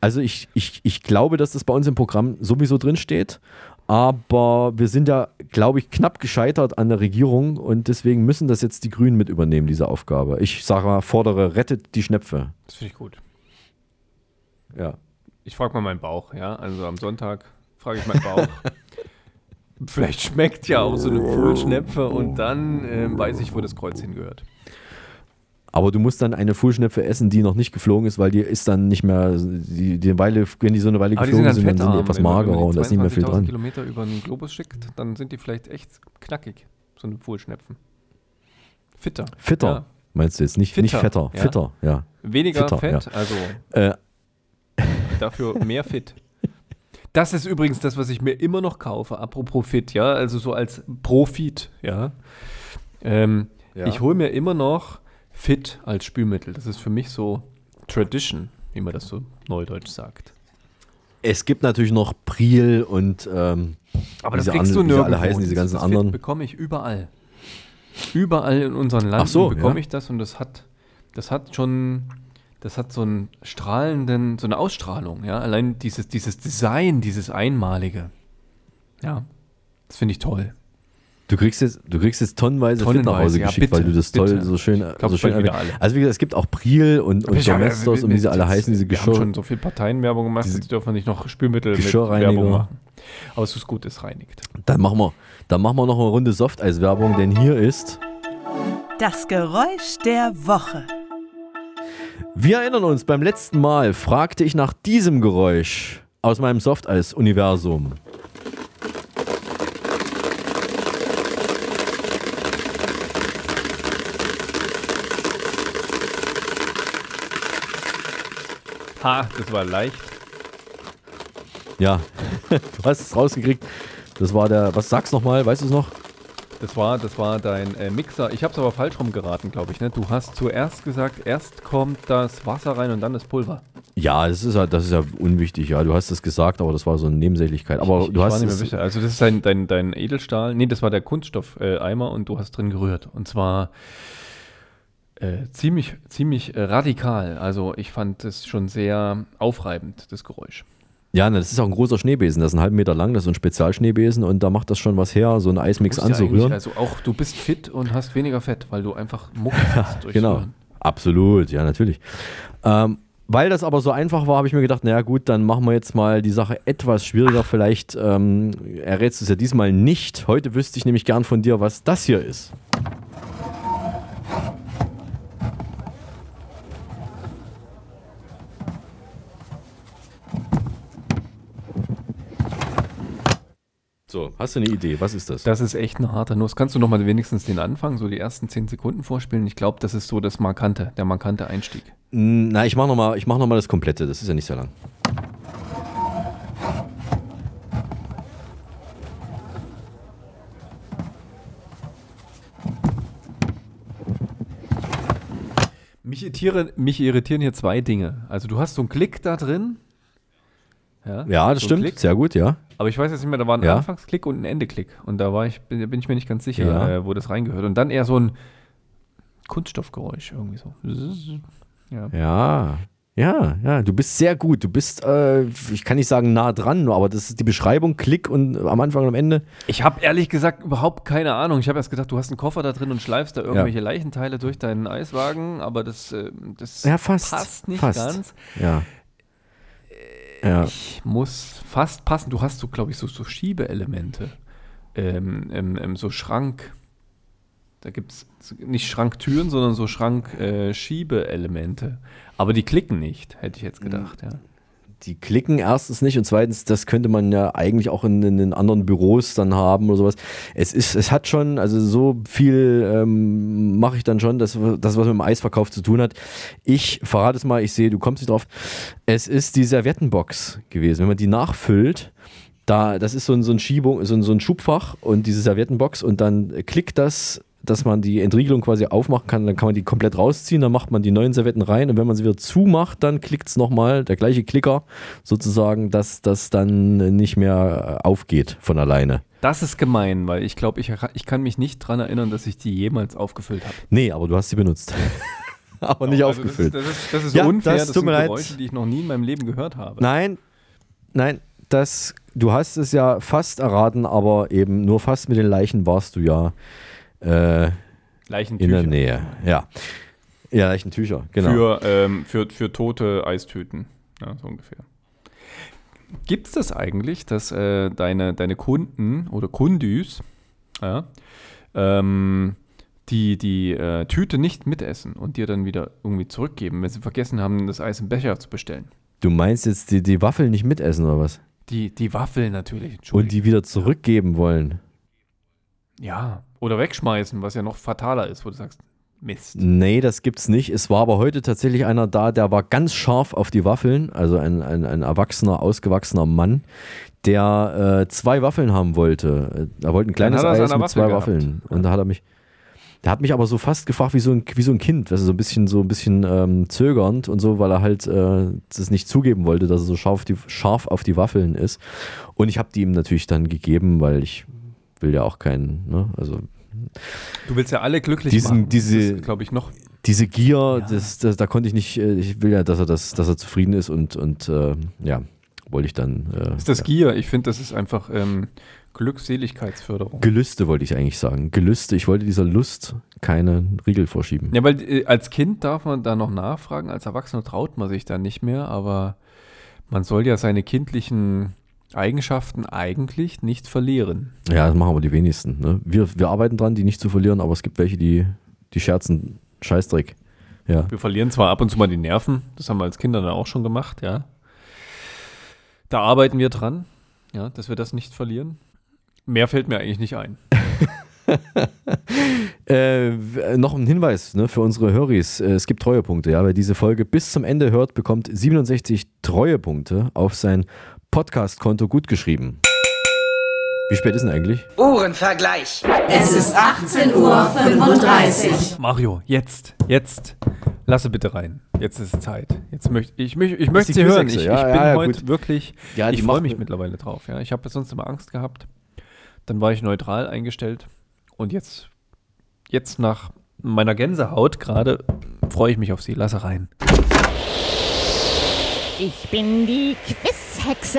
Also ich, ich, ich glaube, dass das bei uns im Programm sowieso drin steht. Aber wir sind ja, glaube ich, knapp gescheitert an der Regierung und deswegen müssen das jetzt die Grünen mit übernehmen, diese Aufgabe. Ich sage mal, fordere, rettet die Schnepfe. Das finde ich gut. Ja. Ich frage mal meinen Bauch, ja. Also am Sonntag frage ich meinen Bauch. Vielleicht schmeckt ja auch so eine Fuhlschnepfe und dann ähm, weiß ich, wo das Kreuz hingehört. Aber du musst dann eine Fullschnepfe essen, die noch nicht geflogen ist, weil die ist dann nicht mehr, die, die Weile, wenn die so eine Weile Aber die sind geflogen dann sind, dann sind die etwas Wenn man- magerer wenn man und die da ist nicht mehr viel 22.000 dran. Kilometer über den Globus schickt, dann sind die vielleicht echt knackig, so eine Fuhlschnepfen. Fitter. Fitter, Ja. meinst du jetzt? Nicht, nicht Fitter, fetter, ja. fitter, ja. Weniger Fitter, Fett, ja. also Äh, dafür mehr Fit. Das ist übrigens das, was ich mir immer noch kaufe, apropos Fit, ja, also so als Profit, ja. Ähm, Ja. Ich hole mir immer noch Fit als Spülmittel. Das ist für mich so Tradition, wie man das so neudeutsch sagt. es gibt natürlich noch Priel und ähm, Aber das kriegst du nirgendwo. alle heißen, diese Das- ganzen das anderen. Fit bekomme ich überall. Überall in unseren Ach so, bekomme ja. ich das und das hat, das hat schon, das hat so einen strahlenden, so eine Ausstrahlung, ja. Allein dieses, dieses Design, dieses Einmalige. Ja, das finde ich toll. Du kriegst jetzt, du kriegst jetzt tonnenweise, Fit nach Tonnenweise, Hause ja, geschickt, weil bitte, du das toll bitte. so schön, glaub, so schön. Also wie gesagt, es gibt auch Priel und, und Domestos und wie sie alle heißen, diese Wir haben Geschirr. schon so viel Parteienwerbung gemacht, jetzt dürfen wir nicht noch Spülmittel mit. Werbung machen. Aber es ist gut, es reinigt. Dann machen wir, dann machen wir noch eine Runde Softeis-Werbung, denn hier ist. Das Geräusch der Woche. Wir erinnern uns, beim letzten Mal fragte ich nach diesem Geräusch aus meinem Softeis-Universum. Ha, das war leicht. Ja, du hast es rausgekriegt. Das war der, was sagst du nochmal, weißt du es noch? Das war, das war dein äh, Mixer. Ich habe es aber falsch rum geraten, glaube ich. Ne? Du hast zuerst gesagt, erst kommt das Wasser rein und dann das Pulver. Ja, das ist ja, das ist ja unwichtig, ja. Du hast es gesagt, aber das war so eine Nebensächlichkeit. Aber ich, du ich hast war nicht mehr sicher. Also das ist dein, dein, dein Edelstahl. Nee, das war der Kunststoff-Eimer und du hast drin gerührt. Und zwar äh, ziemlich, ziemlich äh, radikal. Also ich fand das schon sehr aufreibend, das Geräusch. Ja, ne, das ist auch ein großer Schneebesen, das ist einen halben Meter lang, das ist so ein Spezialschneebesen und da macht das schon was her, so einen Eismix Musst ja anzurühren. Also auch du bist fit und hast weniger Fett, weil du einfach Mucke hast durch genau, absolut, ja, natürlich. Ähm, weil das aber so einfach war, habe ich mir gedacht, naja gut, dann machen wir jetzt mal die Sache etwas schwieriger. Vielleicht ähm, errätst du es ja diesmal nicht. Heute wüsste ich nämlich gern von dir, was das hier ist. So, hast du eine Idee? Was ist das? Das ist echt ein harter Nuss. Kannst du noch mal wenigstens den Anfang, so die ersten 10 Sekunden vorspielen? Ich glaube, das ist so das markante, der markante Einstieg. Mm, Na, ich mache nochmal mach noch mal das Komplette, das ist ja nicht sehr lang. Mich irritieren, mich irritieren hier zwei Dinge. Also du hast so einen Klick da drin. Ja, Ja, das so stimmt, Klick. sehr gut, ja. Aber ich weiß jetzt nicht mehr, da war ein Ja. Anfangsklick und ein Endeklick. Und da war ich, bin, bin ich mir nicht ganz sicher, Ja. äh, wo das reingehört. Und dann eher so ein Kunststoffgeräusch irgendwie so. Ja. Ja, ja, ja, du bist sehr gut. Du bist, äh, ich kann nicht sagen nah dran, aber das ist die Beschreibung, Klick und am Anfang und am Ende. Ich habe ehrlich gesagt überhaupt keine Ahnung. Ich habe erst gedacht, du hast einen Koffer da drin und schleifst da irgendwelche Leichenteile durch deinen Eiswagen, aber das, äh, das Ja, fast. passt nicht fast. ganz. Ja. Ja. Ich muss fast passen. Du hast so, glaube ich, so, so Schiebeelemente. Ähm, ähm, so Schrank. Da gibt es nicht Schranktüren, sondern so Schrankschiebeelemente. Aber die klicken nicht, hätte ich jetzt gedacht, ja. Die klicken erstens nicht und zweitens, das könnte man ja eigentlich auch in, in den anderen Büros dann haben oder sowas. Es ist, es hat schon, also so viel ähm, mache ich dann schon, das, das, was mit dem Eisverkauf zu tun hat. Ich verrate es mal, ich sehe, du kommst nicht drauf. Es ist die Serviettenbox gewesen. Wenn man die nachfüllt, da, das ist so ein, so ein Schiebung, so ein, so ein Schubfach und diese Serviettenbox und dann klickt das dass man die Entriegelung quasi aufmachen kann, dann kann man die komplett rausziehen, dann macht man die neuen Servietten rein und wenn man sie wieder zumacht, dann klickt es nochmal, der gleiche Klicker sozusagen, dass das dann nicht mehr aufgeht von alleine. Das ist gemein, weil ich glaube, ich, ich kann mich nicht daran erinnern, dass ich die jemals aufgefüllt habe. Nee, aber du hast sie benutzt. aber nicht also aufgefüllt. Das ist, das ist, das ist Ja, unfair, das das, sind. Geräusche, die ich noch nie in meinem Leben gehört habe. Nein, nein, das, du hast es ja fast erraten, aber eben nur fast mit den Leichen warst du ja äh, in Leichentücher. der Nähe. Ja. Ja, Leichentücher, genau. Für, ähm, für, für tote Eistüten. Ja, so ungefähr. Gibt es das eigentlich, dass äh, deine, deine Kunden oder Kundis ja, ähm, die, die äh, Tüte nicht mitessen und dir dann wieder irgendwie zurückgeben, wenn sie vergessen haben, das Eis im Becher zu bestellen? Du meinst jetzt die, die Waffeln nicht mitessen oder was? Die, die Waffeln natürlich. Und die wieder zurückgeben wollen. Ja, oder wegschmeißen, was ja noch fataler ist, wo du sagst, Mist. Nee, das gibt's nicht. Es war aber heute tatsächlich einer da, der war ganz scharf auf die Waffeln, also ein, ein, ein erwachsener, ausgewachsener Mann, der äh, zwei Waffeln haben wollte. Er wollte ein kleines Eis mit der zwei Waffel Waffeln. Und da hat er mich. Der hat mich aber so fast gefragt wie so ein, wie so ein Kind, weißt du, so ein bisschen, so ein bisschen ähm, zögernd und so, weil er halt äh, das nicht zugeben wollte, dass er so scharf, die, scharf auf die Waffeln ist. Und ich habe die ihm natürlich dann gegeben, weil ich will ja auch keinen, ne, also Du willst ja alle glücklich diesen, machen. Diese, glaube ich, noch. Diese Gier, das, das, da konnte ich nicht, äh, ich will ja, dass er, das, dass er zufrieden ist und, und äh, ja, wollte ich dann. Äh, Ist das ja. Gier? Ich finde, das ist einfach ähm, Glückseligkeitsförderung. Gelüste wollte ich eigentlich sagen. Gelüste, ich wollte dieser Lust keine Riegel vorschieben. Ja, weil äh, als Kind darf man da noch nachfragen, als Erwachsener traut man sich da nicht mehr, aber man soll ja seine kindlichen Eigenschaften eigentlich nicht verlieren. Ja, das machen aber die wenigsten. Ne? Wir, wir arbeiten dran, die nicht zu verlieren, aber es gibt welche, die, die scherzen Scheißdreck. Ja. Wir verlieren zwar ab und zu mal die Nerven, das haben wir als Kinder dann auch schon gemacht, ja. Da arbeiten wir dran, ja, dass wir das nicht verlieren. Mehr fällt mir eigentlich nicht ein. Äh, noch ein Hinweis ne, für unsere Höris. Äh, Es gibt Treuepunkte. Ja? Wer diese Folge bis zum Ende hört, bekommt 67 Treuepunkte auf sein Podcast-Konto gutgeschrieben. Wie spät ist denn eigentlich? Uhrenvergleich. Es ist 18.35 Uhr. Mario, jetzt, jetzt, lasse bitte rein. Jetzt ist es Zeit. Jetzt möchte ich, möcht, ich ist möchte sie hören. Ich, ja, ich bin ja, ja, heute gut. wirklich, Ja, ich freue mich mittlerweile drauf. Ja, ich habe sonst immer Angst gehabt. Dann war ich neutral eingestellt und jetzt, jetzt nach meiner Gänsehaut gerade freue ich mich auf sie. Lasse rein. Ich bin die Quizhexe.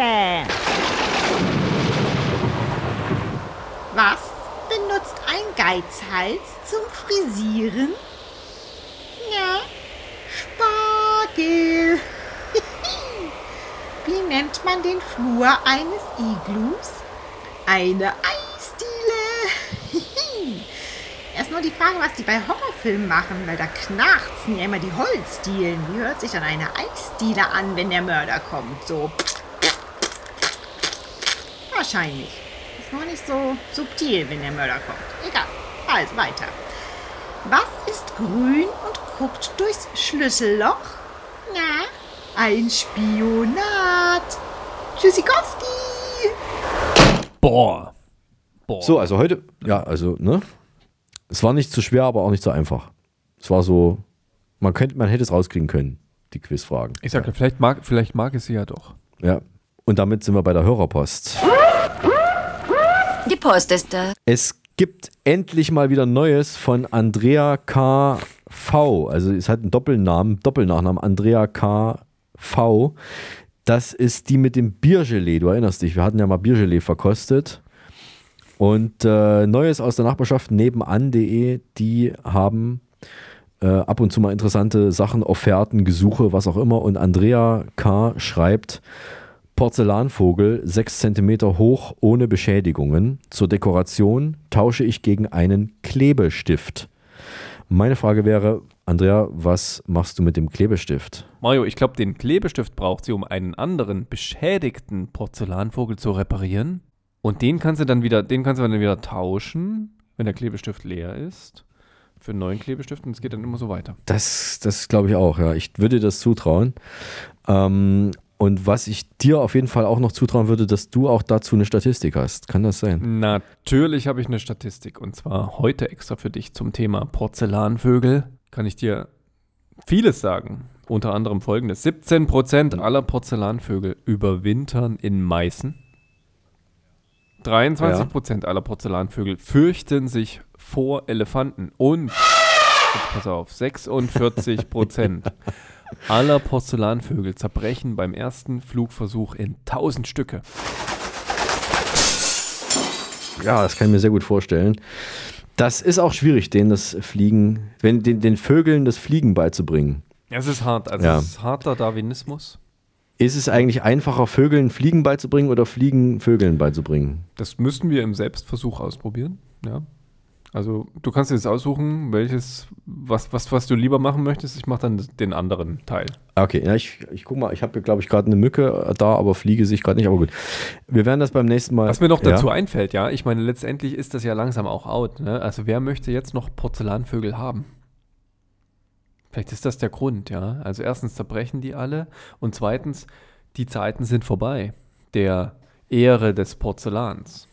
Was benutzt ein Geizhals zum Frisieren? Ja, Spargel. Wie nennt man den Flur eines Iglus? Eine Eisdiele. Erst nur die Frage, was die bei Horrorfilmen machen, weil da knarzen ja immer die Holzdielen. Wie hört sich dann eine Eisdiele an, wenn der Mörder kommt? So. Wahrscheinlich. Ist nur nicht so subtil, wenn der Mörder kommt. Egal. Also weiter. Was ist grün und guckt durchs Schlüsselloch? Na, ein Spionat. Tschüssikowski. Boah. Boah. So, also heute, ja, also, ne? Es war nicht zu schwer, aber auch nicht so einfach. Es war so, man könnte, man hätte es rauskriegen können, die Quizfragen. Ich sage, vielleicht mag, vielleicht mag es sie ja doch. Ja. Und damit sind wir bei der Hörerpost. Die Post ist da. Es gibt endlich mal wieder Neues von Andrea KV. Also es hat einen Doppelnamen, Doppelnachnamen, Andrea KV. Das ist die mit dem Biergelee. Du erinnerst dich, wir hatten ja mal Biergelee verkostet. Und äh, Neues aus der Nachbarschaft nebenan.de, die haben äh, ab und zu mal interessante Sachen, Offerten, Gesuche, was auch immer. Und Andrea K. schreibt, Porzellanvogel, 6 cm hoch, ohne Beschädigungen. Zur Dekoration tausche ich gegen einen Klebestift. Meine Frage wäre, Andrea, was machst du mit dem Klebestift? Mario, ich glaube, den Klebestift braucht sie, um einen anderen beschädigten Porzellanvogel zu reparieren. Und den kannst du dann wieder, den kannst du dann wieder tauschen, wenn der Klebestift leer ist. Für einen neuen Klebestift und es geht dann immer so weiter. Das, das glaube ich auch, ja. Ich würde das zutrauen. Ähm, und was ich dir auf jeden Fall auch noch zutrauen würde, dass du auch dazu eine Statistik hast. Kann das sein? Natürlich habe ich eine Statistik und zwar heute extra für dich zum Thema Porzellanvögel. Kann ich dir vieles sagen. Unter anderem folgendes: 17% aller Porzellanvögel überwintern in Meißen. 23% aller Porzellanvögel fürchten sich vor Elefanten. Und, jetzt pass auf, 46% aller Porzellanvögel zerbrechen beim ersten Flugversuch in 1000 Stücke. Ja, das kann ich mir sehr gut vorstellen. Das ist auch schwierig, denen das Fliegen, wenn den, den Vögeln das Fliegen beizubringen. Es ist hart, also Ja. es ist harter Darwinismus. Ist es eigentlich einfacher, Vögeln Fliegen beizubringen oder Fliegen Vögeln beizubringen? Das müssen wir im Selbstversuch ausprobieren. Ja. Also du kannst dir jetzt aussuchen, welches, was, was, was du lieber machen möchtest. Ich mache dann den anderen Teil. Okay, ja, ich, ich guck mal, ich habe, glaube ich, gerade eine Mücke da, aber Fliege sehe ich gerade nicht, aber gut. Wir werden das beim nächsten Mal. Was mir noch dazu ja? einfällt, ja, ich meine, letztendlich ist das ja langsam auch out. Ne? Also wer möchte jetzt noch Porzellanvögel haben? Vielleicht ist das der Grund, ja. Also erstens zerbrechen die alle und zweitens, die Zeiten sind vorbei. Der Ehre des Porzellans.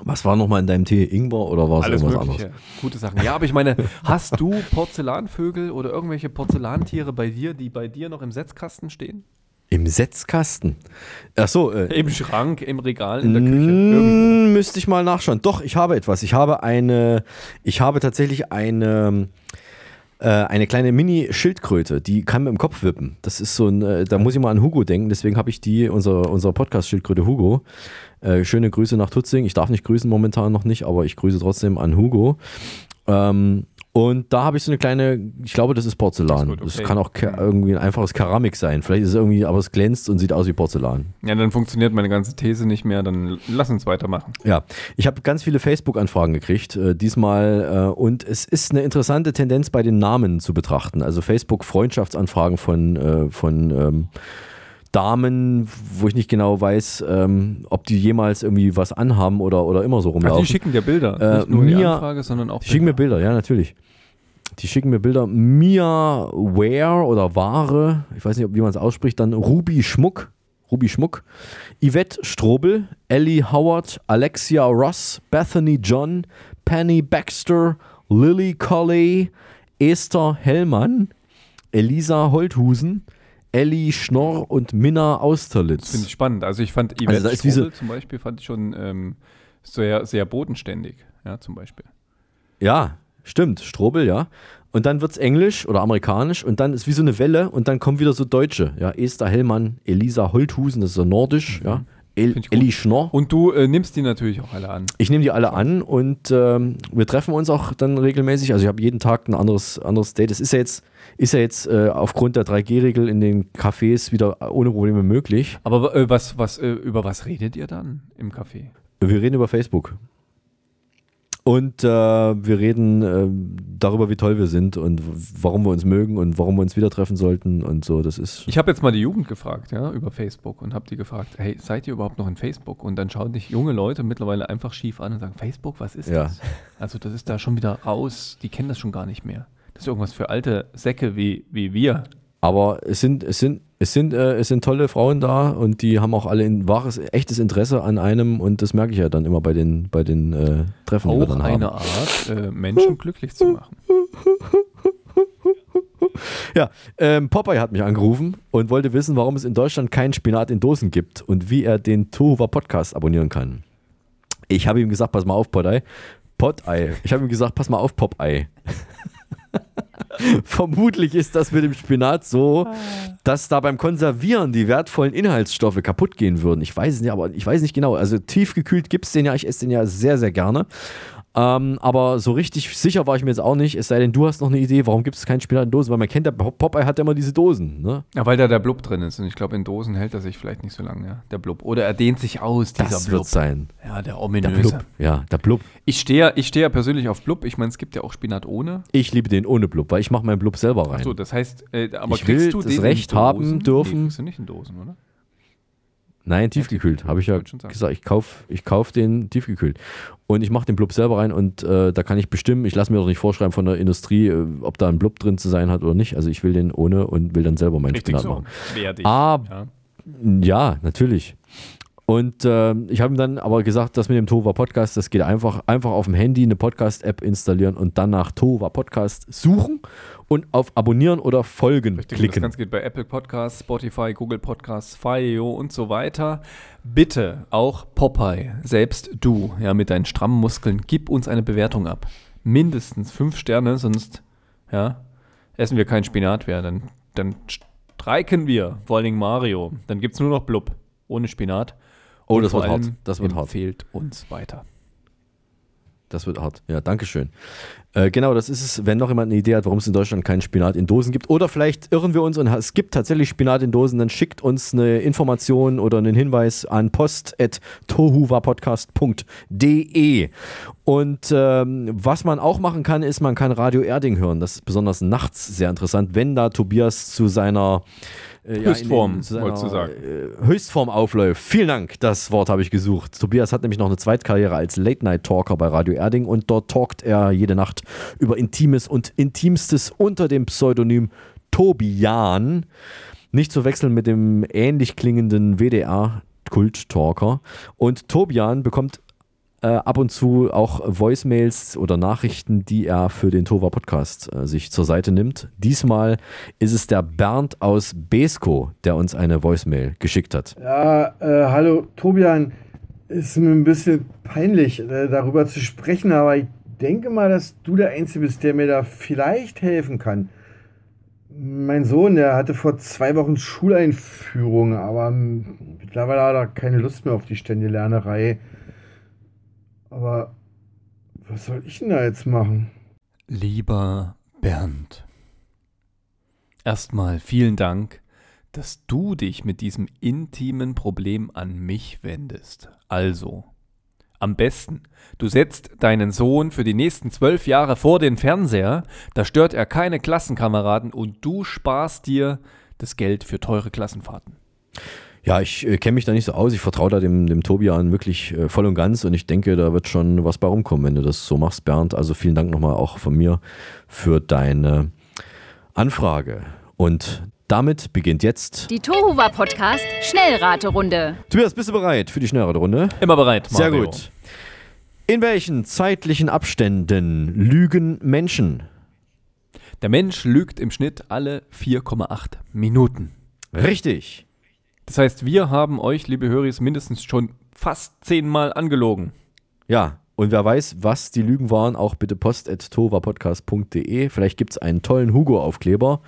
Was war nochmal in deinem Tee? Ingwer oder war es Alles irgendwas mögliche. anderes? Gute Sachen. Ja, aber ich meine, hast du Porzellanvögel oder irgendwelche Porzellantiere bei dir, die bei dir noch im Setzkasten stehen? Im Setzkasten. Ach so, äh, Im Schrank, im Regal, in der Küche. Irgendwo. Müsste ich mal nachschauen. Doch, ich habe etwas. Ich habe eine, ich habe tatsächlich eine, äh, eine kleine Mini-Schildkröte, die kann mit dem Kopf wippen. Das ist so ein, äh, da muss ich mal an Hugo denken, deswegen habe ich die, unser, unser Podcast-Schildkröte Hugo. Äh, schöne Grüße nach Tutzing. Ich darf nicht grüßen momentan noch nicht, aber ich grüße trotzdem an Hugo. Ähm, und da habe ich so eine kleine, ich glaube, das ist Porzellan. Das, gut, okay. kann auch irgendwie ein einfaches Keramik sein. Vielleicht ist es irgendwie, aber es glänzt und sieht aus wie Porzellan. Ja, dann funktioniert meine ganze These nicht mehr. Dann lass uns weitermachen. Ja, ich habe ganz viele Facebook-Anfragen gekriegt, äh, diesmal. Äh, und es ist eine interessante Tendenz bei den Namen zu betrachten. Also Facebook-Freundschaftsanfragen von, äh, von ähm, Damen, wo ich nicht genau weiß, ähm, ob die jemals irgendwie was anhaben oder, oder immer so rumlaufen. Also die schicken dir Bilder. Äh, nicht nur die Mia- Anfrage, sondern auch Die schicken mir Bilder, ja, natürlich. Die schicken mir Bilder. Mia Ware oder Ware, ich weiß nicht, wie man es ausspricht, dann Ruby Schmuck. Ruby Schmuck. Yvette Strobel, Ellie Howard, Alexia Ross, Bethany John, Penny Baxter, Lily Colley, Esther Hellmann, Elisa Holthusen, Ellie Schnorr und Minna Das finde Austerlitz. ich spannend. Also ich fand Yvette Also Strobel zum Beispiel fand ich schon ähm, sehr, sehr bodenständig. Ja, zum Beispiel. Ja, stimmt, Strobel, ja. Und dann wird es Englisch oder Amerikanisch und dann ist wie so eine Welle und dann kommen wieder so Deutsche. Ja, Esther Hellmann, Elisa Holthusen, das ist so nordisch, ja. El. Elli Schnorr. Und du äh, nimmst die natürlich auch alle an. Ich nehme die alle an und ähm, wir treffen uns auch dann regelmäßig. Also ich habe jeden Tag ein anderes, anderes Date. Das ist ja jetzt, ist ja jetzt äh, aufgrund der 3G-Regel in den Cafés wieder ohne Probleme möglich. Aber äh, was, was, äh, über was redet ihr dann im Café? Wir reden über Facebook. Und äh, wir reden äh, darüber, wie toll wir sind und warum wir uns mögen und warum wir uns wieder treffen sollten und so. Das ist. Ich habe jetzt mal die Jugend gefragt, ja, über Facebook und habe die gefragt, hey, seid ihr überhaupt noch in Facebook? Und dann schauen dich junge Leute mittlerweile einfach schief an und sagen, Facebook, was ist Ja. das? Also das ist da schon wieder raus, die kennen das schon gar nicht mehr. Das ist irgendwas für alte Säcke wie, wie wir. Aber es sind, es sind, es sind, äh, es sind tolle Frauen da und die haben auch alle ein wahres, echtes Interesse an einem und das merke ich ja dann immer bei den, bei den äh, Treffen, die wir Auch dann eine haben. Art, äh, Menschen glücklich zu machen. Ja, ähm, Popeye hat mich angerufen und wollte wissen, warum es in Deutschland keinen Spinat in Dosen gibt und wie er den Tohuwa Podcast abonnieren kann. Ich habe ihm gesagt, pass mal auf, Popeye. Popeye. Ich habe ihm gesagt, pass mal auf, Popeye. Vermutlich ist das mit dem Spinat so, dass da beim Konservieren die wertvollen Inhaltsstoffe kaputt gehen würden. Ich weiß es nicht, aber ich weiß nicht genau. Also tiefgekühlt gibt es den ja, ich esse den ja sehr, sehr gerne. Ähm, aber so richtig sicher war ich mir jetzt auch nicht, es sei denn, du hast noch eine Idee, warum gibt es keinen Spinat in Dosen? Weil man kennt, der Pop- Popeye hat ja immer diese Dosen. Ne? Ja, weil da der Blub drin ist. Und ich glaube, in Dosen hält er sich vielleicht nicht so lange, ja, der Blub. Oder er dehnt sich aus, dieser Das Blub. wird sein. Ja, der Der ominöse. Blub. Ja, der Blub. Ich stehe ich stehe ja persönlich auf Blub. Ich meine, es gibt ja auch Spinat ohne. Ich liebe den ohne Blub, weil ich mache meinen Blub selber rein. Achso, das heißt, äh, aber Ich kriegst will du das Recht haben dürfen. Nee, kriegst du nicht in Dosen, oder? Nein, tiefgekühlt, habe ich ja gesagt. Ich kaufe ich kauf den tiefgekühlt. Und ich mache den Blub selber rein und äh, da kann ich bestimmen, ich lasse mir doch nicht vorschreiben von der Industrie, äh, ob da ein Blub drin zu sein hat oder nicht. Also ich will den ohne und will dann selber meinen Spinat so. machen. Wertig. Ah, Ja. ja, natürlich. Und ähm, ich habe ihm dann aber gesagt, das mit dem Tova Podcast, das geht einfach, einfach auf dem Handy eine Podcast-App installieren und dann nach Tova Podcast suchen und auf Abonnieren oder Folgen Richtig, das klicken. Ganze geht bei Apple Podcasts, Spotify, Google Podcasts, Fire und so weiter. Bitte auch Popeye, selbst du, ja, mit deinen strammen Muskeln, gib uns eine Bewertung ab. Mindestens fünf Sterne, sonst, ja, essen wir keinen Spinat mehr. Dann, dann streiken wir, vor allen Dingen Mario. Dann gibt es nur noch Blub, ohne Spinat. Oh, Und das wird hart. allem Das wird hart. empfehlt uns weiter. Das wird hart. Ja, danke schön. Äh, genau, das ist es, wenn noch jemand eine Idee hat, warum es in Deutschland keinen Spinat in Dosen gibt. Oder vielleicht irren wir uns und es gibt tatsächlich Spinat in Dosen, dann schickt uns eine Information oder einen Hinweis an post.tohuwapodcast.de. Und ähm, was man auch machen kann, ist, man kann Radio Erding hören. Das ist besonders nachts sehr interessant, wenn da Tobias zu seiner äh, ja, Höchstform, in- in- zu seiner, wolltest du sagen. äh, Höchstform aufläuft. Vielen Dank, das Wort habe ich gesucht. Tobias hat nämlich noch eine Zweitkarriere als Late-Night-Talker bei Radio Erding und dort talkt er jede Nacht über Intimes und Intimstes unter dem Pseudonym Tobian. Nicht zu wechseln mit dem ähnlich klingenden WDR-Kult-Talker. Und Tobian bekommt äh, ab und zu auch Voicemails oder Nachrichten, die er für den Tova Podcast äh, sich zur Seite nimmt. Diesmal ist es der Bernd aus Besko, der uns eine Voicemail geschickt hat. Ja, äh, hallo Tobian. Ist mir ein bisschen peinlich, äh, darüber zu sprechen, aber ich denke mal, dass du der Einzige bist, der mir da vielleicht helfen kann. Mein Sohn, der hatte vor zwei Wochen Schuleinführung, aber mittlerweile hat er keine Lust mehr auf die ständige Lernerei. Aber was soll ich denn da jetzt machen? Lieber Bernd, erstmal vielen Dank, dass du dich mit diesem intimen Problem an mich wendest. Also, am besten, du setzt deinen Sohn für die nächsten zwölf Jahre vor den Fernseher, da stört er keine Klassenkameraden und du sparst dir das Geld für teure Klassenfahrten. Ja, ich äh, kenne mich da nicht so aus. Ich vertraue da dem, dem Tobian wirklich äh, voll und ganz und ich denke, da wird schon was bei rumkommen, wenn du das so machst, Bernd. Also vielen Dank nochmal auch von mir für deine Anfrage. Und damit beginnt jetzt. Die Tohuwa Podcast Schnellraterunde. Tobias, bist du bereit für die Schnellraterunde? Immer bereit, Sehr Mario. gut. In welchen zeitlichen Abständen lügen Menschen? Der Mensch lügt im Schnitt alle 4,8 Minuten. Richtig. Das heißt, wir haben euch, liebe Höris, mindestens schon fast zehnmal angelogen. Ja, und wer weiß, was die Lügen waren, auch bitte post.tovapodcast.de. Vielleicht gibt es einen tollen Hugo-Aufkleber.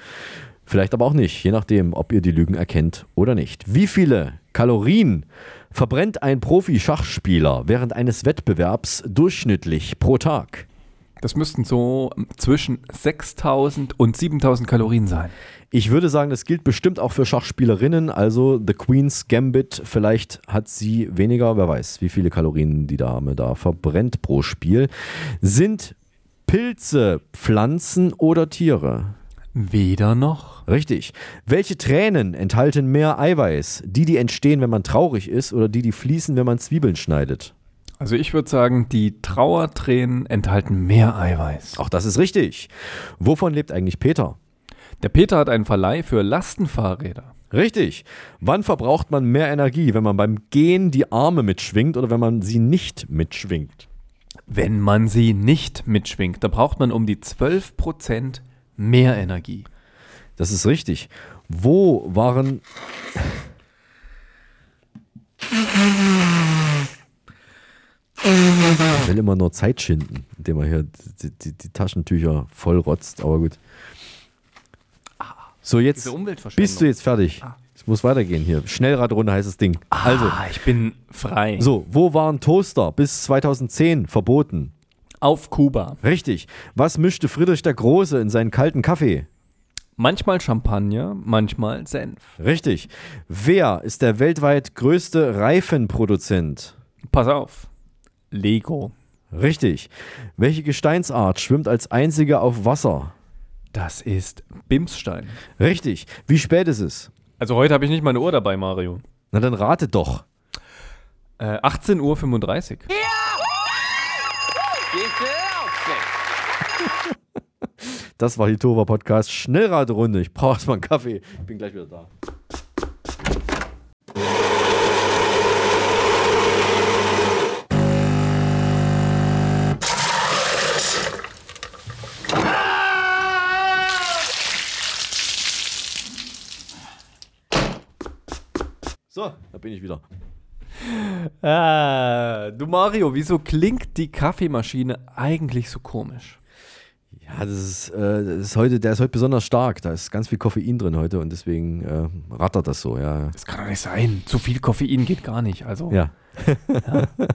Vielleicht aber auch nicht, je nachdem, ob ihr die Lügen erkennt oder nicht. Wie viele Kalorien verbrennt ein Profi-Schachspieler während eines Wettbewerbs durchschnittlich pro Tag? Das müssten so zwischen 6000 und 7000 Kalorien sein. Ich würde sagen, das gilt bestimmt auch für Schachspielerinnen. Also The Queen's Gambit, vielleicht hat sie weniger, wer weiß, wie viele Kalorien die Dame da verbrennt pro Spiel. Sind Pilze Pflanzen oder Tiere? Weder noch. Richtig. Welche Tränen enthalten mehr Eiweiß? Die, die entstehen, wenn man traurig ist oder die, die fließen, wenn man Zwiebeln schneidet? Also ich würde sagen, die Trauertränen enthalten mehr Eiweiß. Auch das ist richtig. Wovon lebt eigentlich Peter? Der Peter hat einen Verleih für Lastenfahrräder. Richtig. Wann verbraucht man mehr Energie, wenn man beim Gehen die Arme mitschwingt oder wenn man sie nicht mitschwingt? Wenn man sie nicht mitschwingt, da braucht man um die 12% mehr Energie. Das ist richtig. Wo waren. Ich will immer nur Zeit schinden, indem er hier die, die, die Taschentücher vollrotzt, aber gut. So, jetzt bist du jetzt fertig. Es muss weitergehen hier. Schnellradrunde heißt das Ding. also, Ah, ich bin frei. so, wo waren Toaster bis 2010 verboten? Auf Kuba. Richtig. Was mischte Friedrich der Große in seinen kalten Kaffee? Manchmal Champagner, manchmal Senf. Richtig. Wer ist der weltweit größte Reifenproduzent? Pass auf. Lego. Richtig. Welche Gesteinsart schwimmt als einzige auf Wasser? Das ist Bimsstein. Richtig. Wie spät ist es? Also heute habe ich nicht meine Uhr dabei, Mario. Na dann rate doch. Äh, 18.35 Uhr. Das war die Tova Podcast Schnellraterunde. Ich brauche erstmal einen Kaffee. Ich bin gleich wieder da. So, da bin ich wieder. Ah, du Mario, wieso klingt die Kaffeemaschine eigentlich so komisch? Ja, das ist, äh, das ist heute, der ist heute besonders stark. Da ist ganz viel Koffein drin heute und deswegen äh, rattert das so, ja. Das kann doch nicht sein. Zu viel Koffein geht gar nicht. Also. Ja. Ja.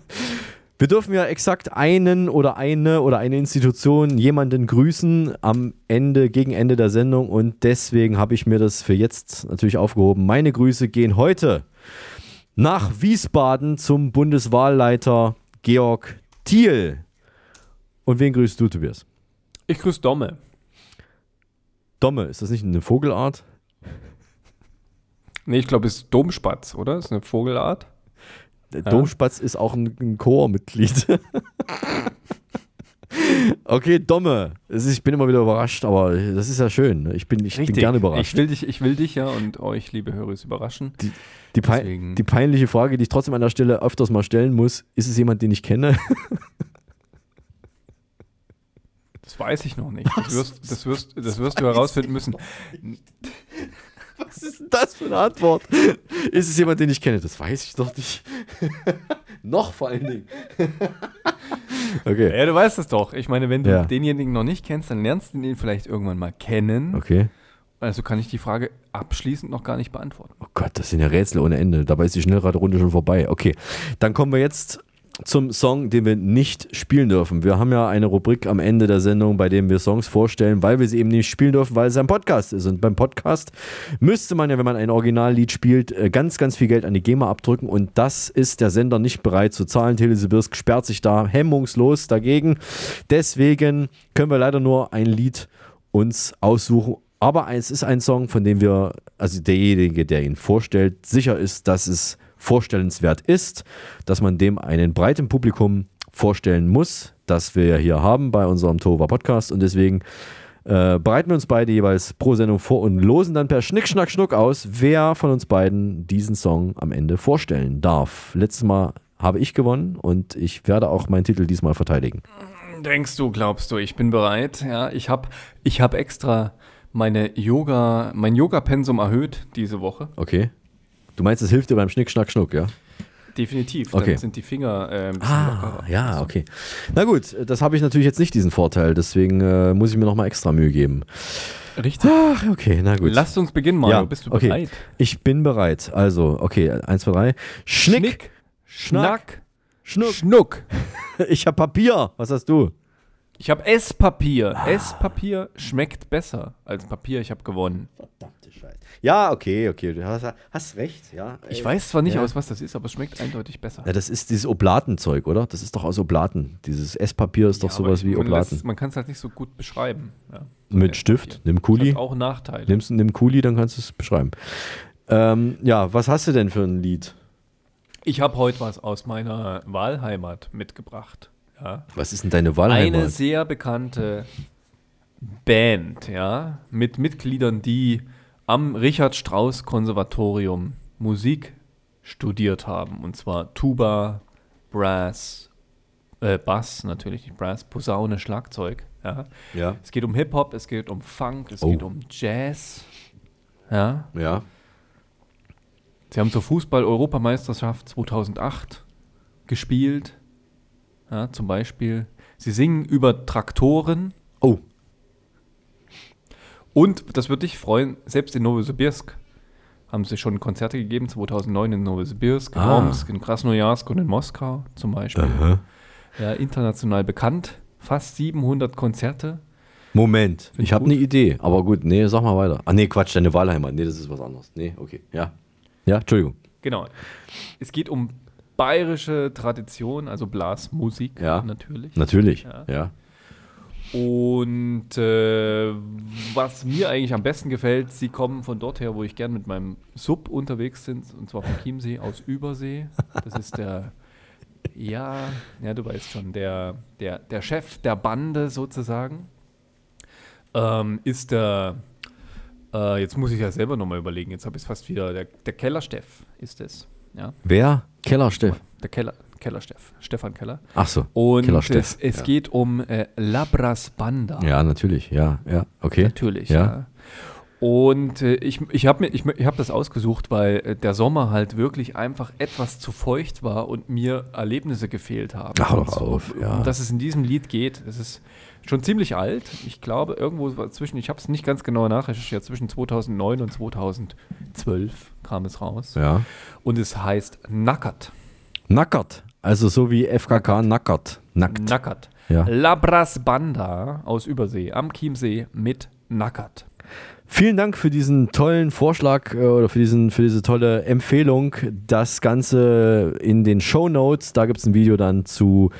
Wir dürfen ja exakt einen oder eine oder eine Institution jemanden grüßen am Ende, gegen Ende der Sendung und deswegen habe ich mir das für jetzt natürlich aufgehoben. Meine Grüße gehen heute nach Wiesbaden zum Bundeswahlleiter Georg Thiel. Und wen grüßt du, Tobias? Ich grüße Domme. Domme, ist das nicht eine Vogelart? Nee, ich glaube, es ist Domspatz, oder? Ist eine Vogelart. Der Domspatz ist auch ein, ein Chormitglied. okay, Domme. Ich bin immer wieder überrascht, aber das ist ja schön. ne? Ich bin, ich bin gerne überrascht. Ich will, dich, ich will dich ja und euch, liebe Hörer, überraschen. Die, die, pei Deswegen- die peinliche Frage, die ich trotzdem an der Stelle öfters mal stellen muss, ist es jemand, den ich kenne? Das weiß ich noch nicht. Das wirst, das wirst, das wirst du herausfinden müssen. Was ist denn das für eine Antwort? Ist es jemand, den ich kenne? Das weiß ich doch nicht. noch vor allen Dingen. okay. Ja, du weißt es doch. Ich meine, wenn du Ja. denjenigen noch nicht kennst, dann lernst du ihn vielleicht irgendwann mal kennen. Okay. Also kann ich die Frage abschließend noch gar nicht beantworten. Oh Gott, das sind ja Rätsel ohne Ende. Dabei ist die Schnellraterunde schon vorbei. Okay, dann kommen wir jetzt zum Song, den wir nicht spielen dürfen. Wir haben ja eine Rubrik am Ende der Sendung, bei dem wir Songs vorstellen, weil wir sie eben nicht spielen dürfen, weil es ein Podcast ist. Und beim Podcast müsste man ja, wenn man ein Originallied spielt, äh, ganz, ganz viel Geld an die GEMA abdrücken. Und das ist der Sender nicht bereit zu zahlen. Telesibirsk sperrt sich da hemmungslos dagegen. Deswegen können wir leider nur ein Lied uns aussuchen. Aber es ist ein Song, von dem wir, also derjenige, der ihn vorstellt, sicher ist, dass es vorstellenswert ist, dass man dem einen breiten Publikum vorstellen muss, das wir ja hier haben bei unserem Tova Podcast. Und deswegen äh, bereiten wir uns beide jeweils pro Sendung vor und losen dann per Schnick, Schnack, Schnuck aus, wer von uns beiden diesen Song am Ende vorstellen darf. Letztes Mal habe ich gewonnen und ich werde auch meinen Titel diesmal verteidigen. Denkst du, glaubst du, ich bin bereit? Ja, ich habe ich hab extra meine Yoga, mein Yoga-Pensum erhöht diese Woche. Okay. Du meinst, es hilft dir beim Schnick, Schnack, Schnuck, ja? Definitiv. Okay. Dann sind die Finger äh, ein bisschen Ah, lockerer. ja, okay. Na gut, das habe ich natürlich jetzt nicht diesen Vorteil, deswegen äh, muss ich mir nochmal extra Mühe geben. Richtig. Ach, okay, na gut. Lasst uns beginnen, Mario. Ja, Bist du okay. bereit? Ich bin bereit. Also, okay, eins, zwei, drei. Schnick, Schnack, Schnuck. Schnuck. Ich habe Papier. Was hast du? Ich habe Esspapier. Esspapier schmeckt besser als Papier. Ich habe gewonnen. Verdammte Scheiße. Ja, okay, okay. Du hast, hast recht, ja. Ich weiß zwar nicht ja. aus, was das ist, aber es schmeckt eindeutig besser. Ja, das ist dieses Oblatenzeug, oder? Das ist doch aus Oblaten. Dieses Esspapier ist doch Ja, aber sowas wie Oblaten. lässt- Man kann es halt nicht so gut beschreiben. Ja. Mit Stift, nimm Kuli. auch Nachteile. Nimmst nimm Kuli, dann kannst du es beschreiben. Ähm, ja, was hast du denn für ein Lied? Ich habe heute was aus meiner Wahlheimat mitgebracht. Ja. Was ist denn deine Wahlheimat? Eine sehr bekannte Band, ja, mit Mitgliedern, die am Richard Strauss Konservatorium Musik studiert haben. Und zwar Tuba, Brass, äh, Bass natürlich, nicht Brass, Posaune, Schlagzeug. Ja. Ja. Es geht um Hip-Hop, es geht um Funk, es Oh. geht um Jazz. Ja. Ja. Sie haben zur Fußball-Europameisterschaft 2008 gespielt. Ja, zum Beispiel. Sie singen über Traktoren. Oh. Und, das würde dich freuen, selbst in Novosibirsk haben sie schon Konzerte gegeben, 2009 in Novosibirsk, in Ah. Omsk, in Krasnojarsk und in Moskau zum Beispiel. Aha. Ja, international bekannt. fast 700 Konzerte. Moment, ich habe eine Idee. Aber gut, nee, sag mal weiter. Ah, nee, Quatsch, deine Wahlheimat. Nee, das ist was anderes. Nee, okay. Ja. Ja, Entschuldigung. Genau. Es geht um bayerische Tradition, also Blasmusik Ja. natürlich. Natürlich, Ja. ja. Und äh, was mir eigentlich am besten gefällt, sie kommen von dort her, wo ich gern mit meinem Sub unterwegs bin, und zwar vom Chiemsee aus Übersee. Das ist der, ja, ja, du weißt schon, der, der, der Chef der Bande sozusagen. Ähm, ist der, äh, jetzt muss ich ja selber nochmal überlegen, jetzt habe ich es fast wieder, der, der Kellersteff ist es. Ja. Wer? Keller Steff. Der Keller, Kellersteff, Stefan Keller. Ach so, Und Keller es, Steff, es ja. geht um äh, Labras Banda. Ja, natürlich. Ja, ja. Okay. Natürlich, Ja. ja. Und äh, ich, ich habe ich, ich hab das ausgesucht, weil äh, der Sommer halt wirklich einfach etwas zu feucht war und mir Erlebnisse gefehlt haben. Ach, Und doch so, auf, ja. um dass es in diesem Lied geht. Es ist schon ziemlich alt. Ich glaube, irgendwo zwischen, ich habe es nicht ganz genau nachrecherchiert, zwischen 2009 und 2012 kam es raus. Ja. Und es heißt Nackert. Nackert. Also so wie FKK Nackert. Nackt. Nackert. Ja. Labras Banda aus Übersee am Chiemsee mit Nackert. Vielen Dank für diesen tollen Vorschlag äh, oder für, diesen, für diese tolle Empfehlung. Das Ganze in den Show Notes. Da gibt es ein Video dann zu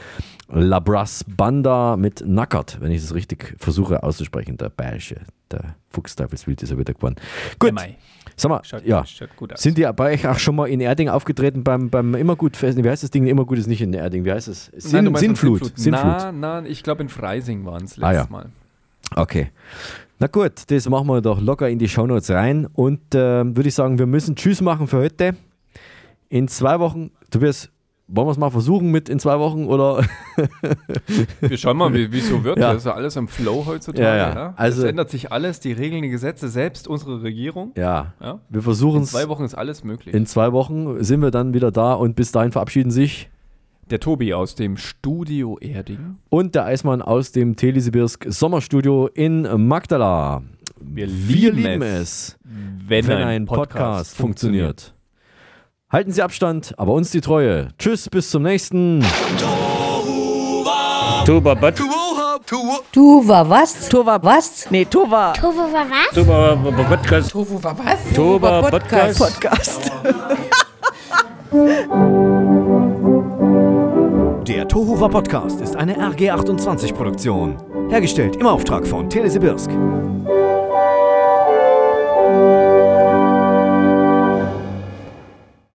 Labras Banda mit Nackert, wenn ich es richtig versuche auszusprechen. Der Bayerische, der Fuchsteufelswild ist ja wieder gewonnen. Gut. Mei. Sag mal, Schaut- ja. schaut gut aus. Sind die bei euch auch schon mal in Erding aufgetreten beim, beim Immergut-Fest? Wie heißt das Ding? Immergut ist nicht in Erding. Wie heißt es? Sinn, Nein, du Sinnflut. Sinnflut. Na, na, ich glaube in Freising waren es letztes Ah, ja. Mal. Okay. Na gut, das machen wir doch locker in die Shownotes rein. Und äh, würde ich sagen, wir müssen Tschüss machen für heute. In zwei Wochen, Tobias, wollen wir es mal versuchen mit in zwei Wochen oder? Wir schauen mal, wie es so wird. Ja. Das ist ja alles im Flow heutzutage. Ja, ja. Ja, Also- es ändert sich alles, die Regeln, die Gesetze, selbst unsere Regierung. Ja. Ja. Wir versuchen In es. zwei Wochen ist alles möglich. In zwei Wochen sind wir dann wieder da und bis dahin verabschieden sich Der Tobi aus dem Studio Erding. und der Eismann aus dem Telesibirsk Sommerstudio in Magdala. Wir Wir lieben lieben es, es, wenn wenn, ein ein Podcast, Podcast funktioniert. Halten Sie Abstand, aber uns die Treue. Tschüss, bis zum nächsten. Tuba, but. Tuva was? Tuva was? Nee, Tuva. Tofu war was? Tuba, Podcast. War was? Tuba, Podcast. Podcast. Der Tohuwa Podcast ist eine RG28-Produktion. Hergestellt im Auftrag von Telesibirsk.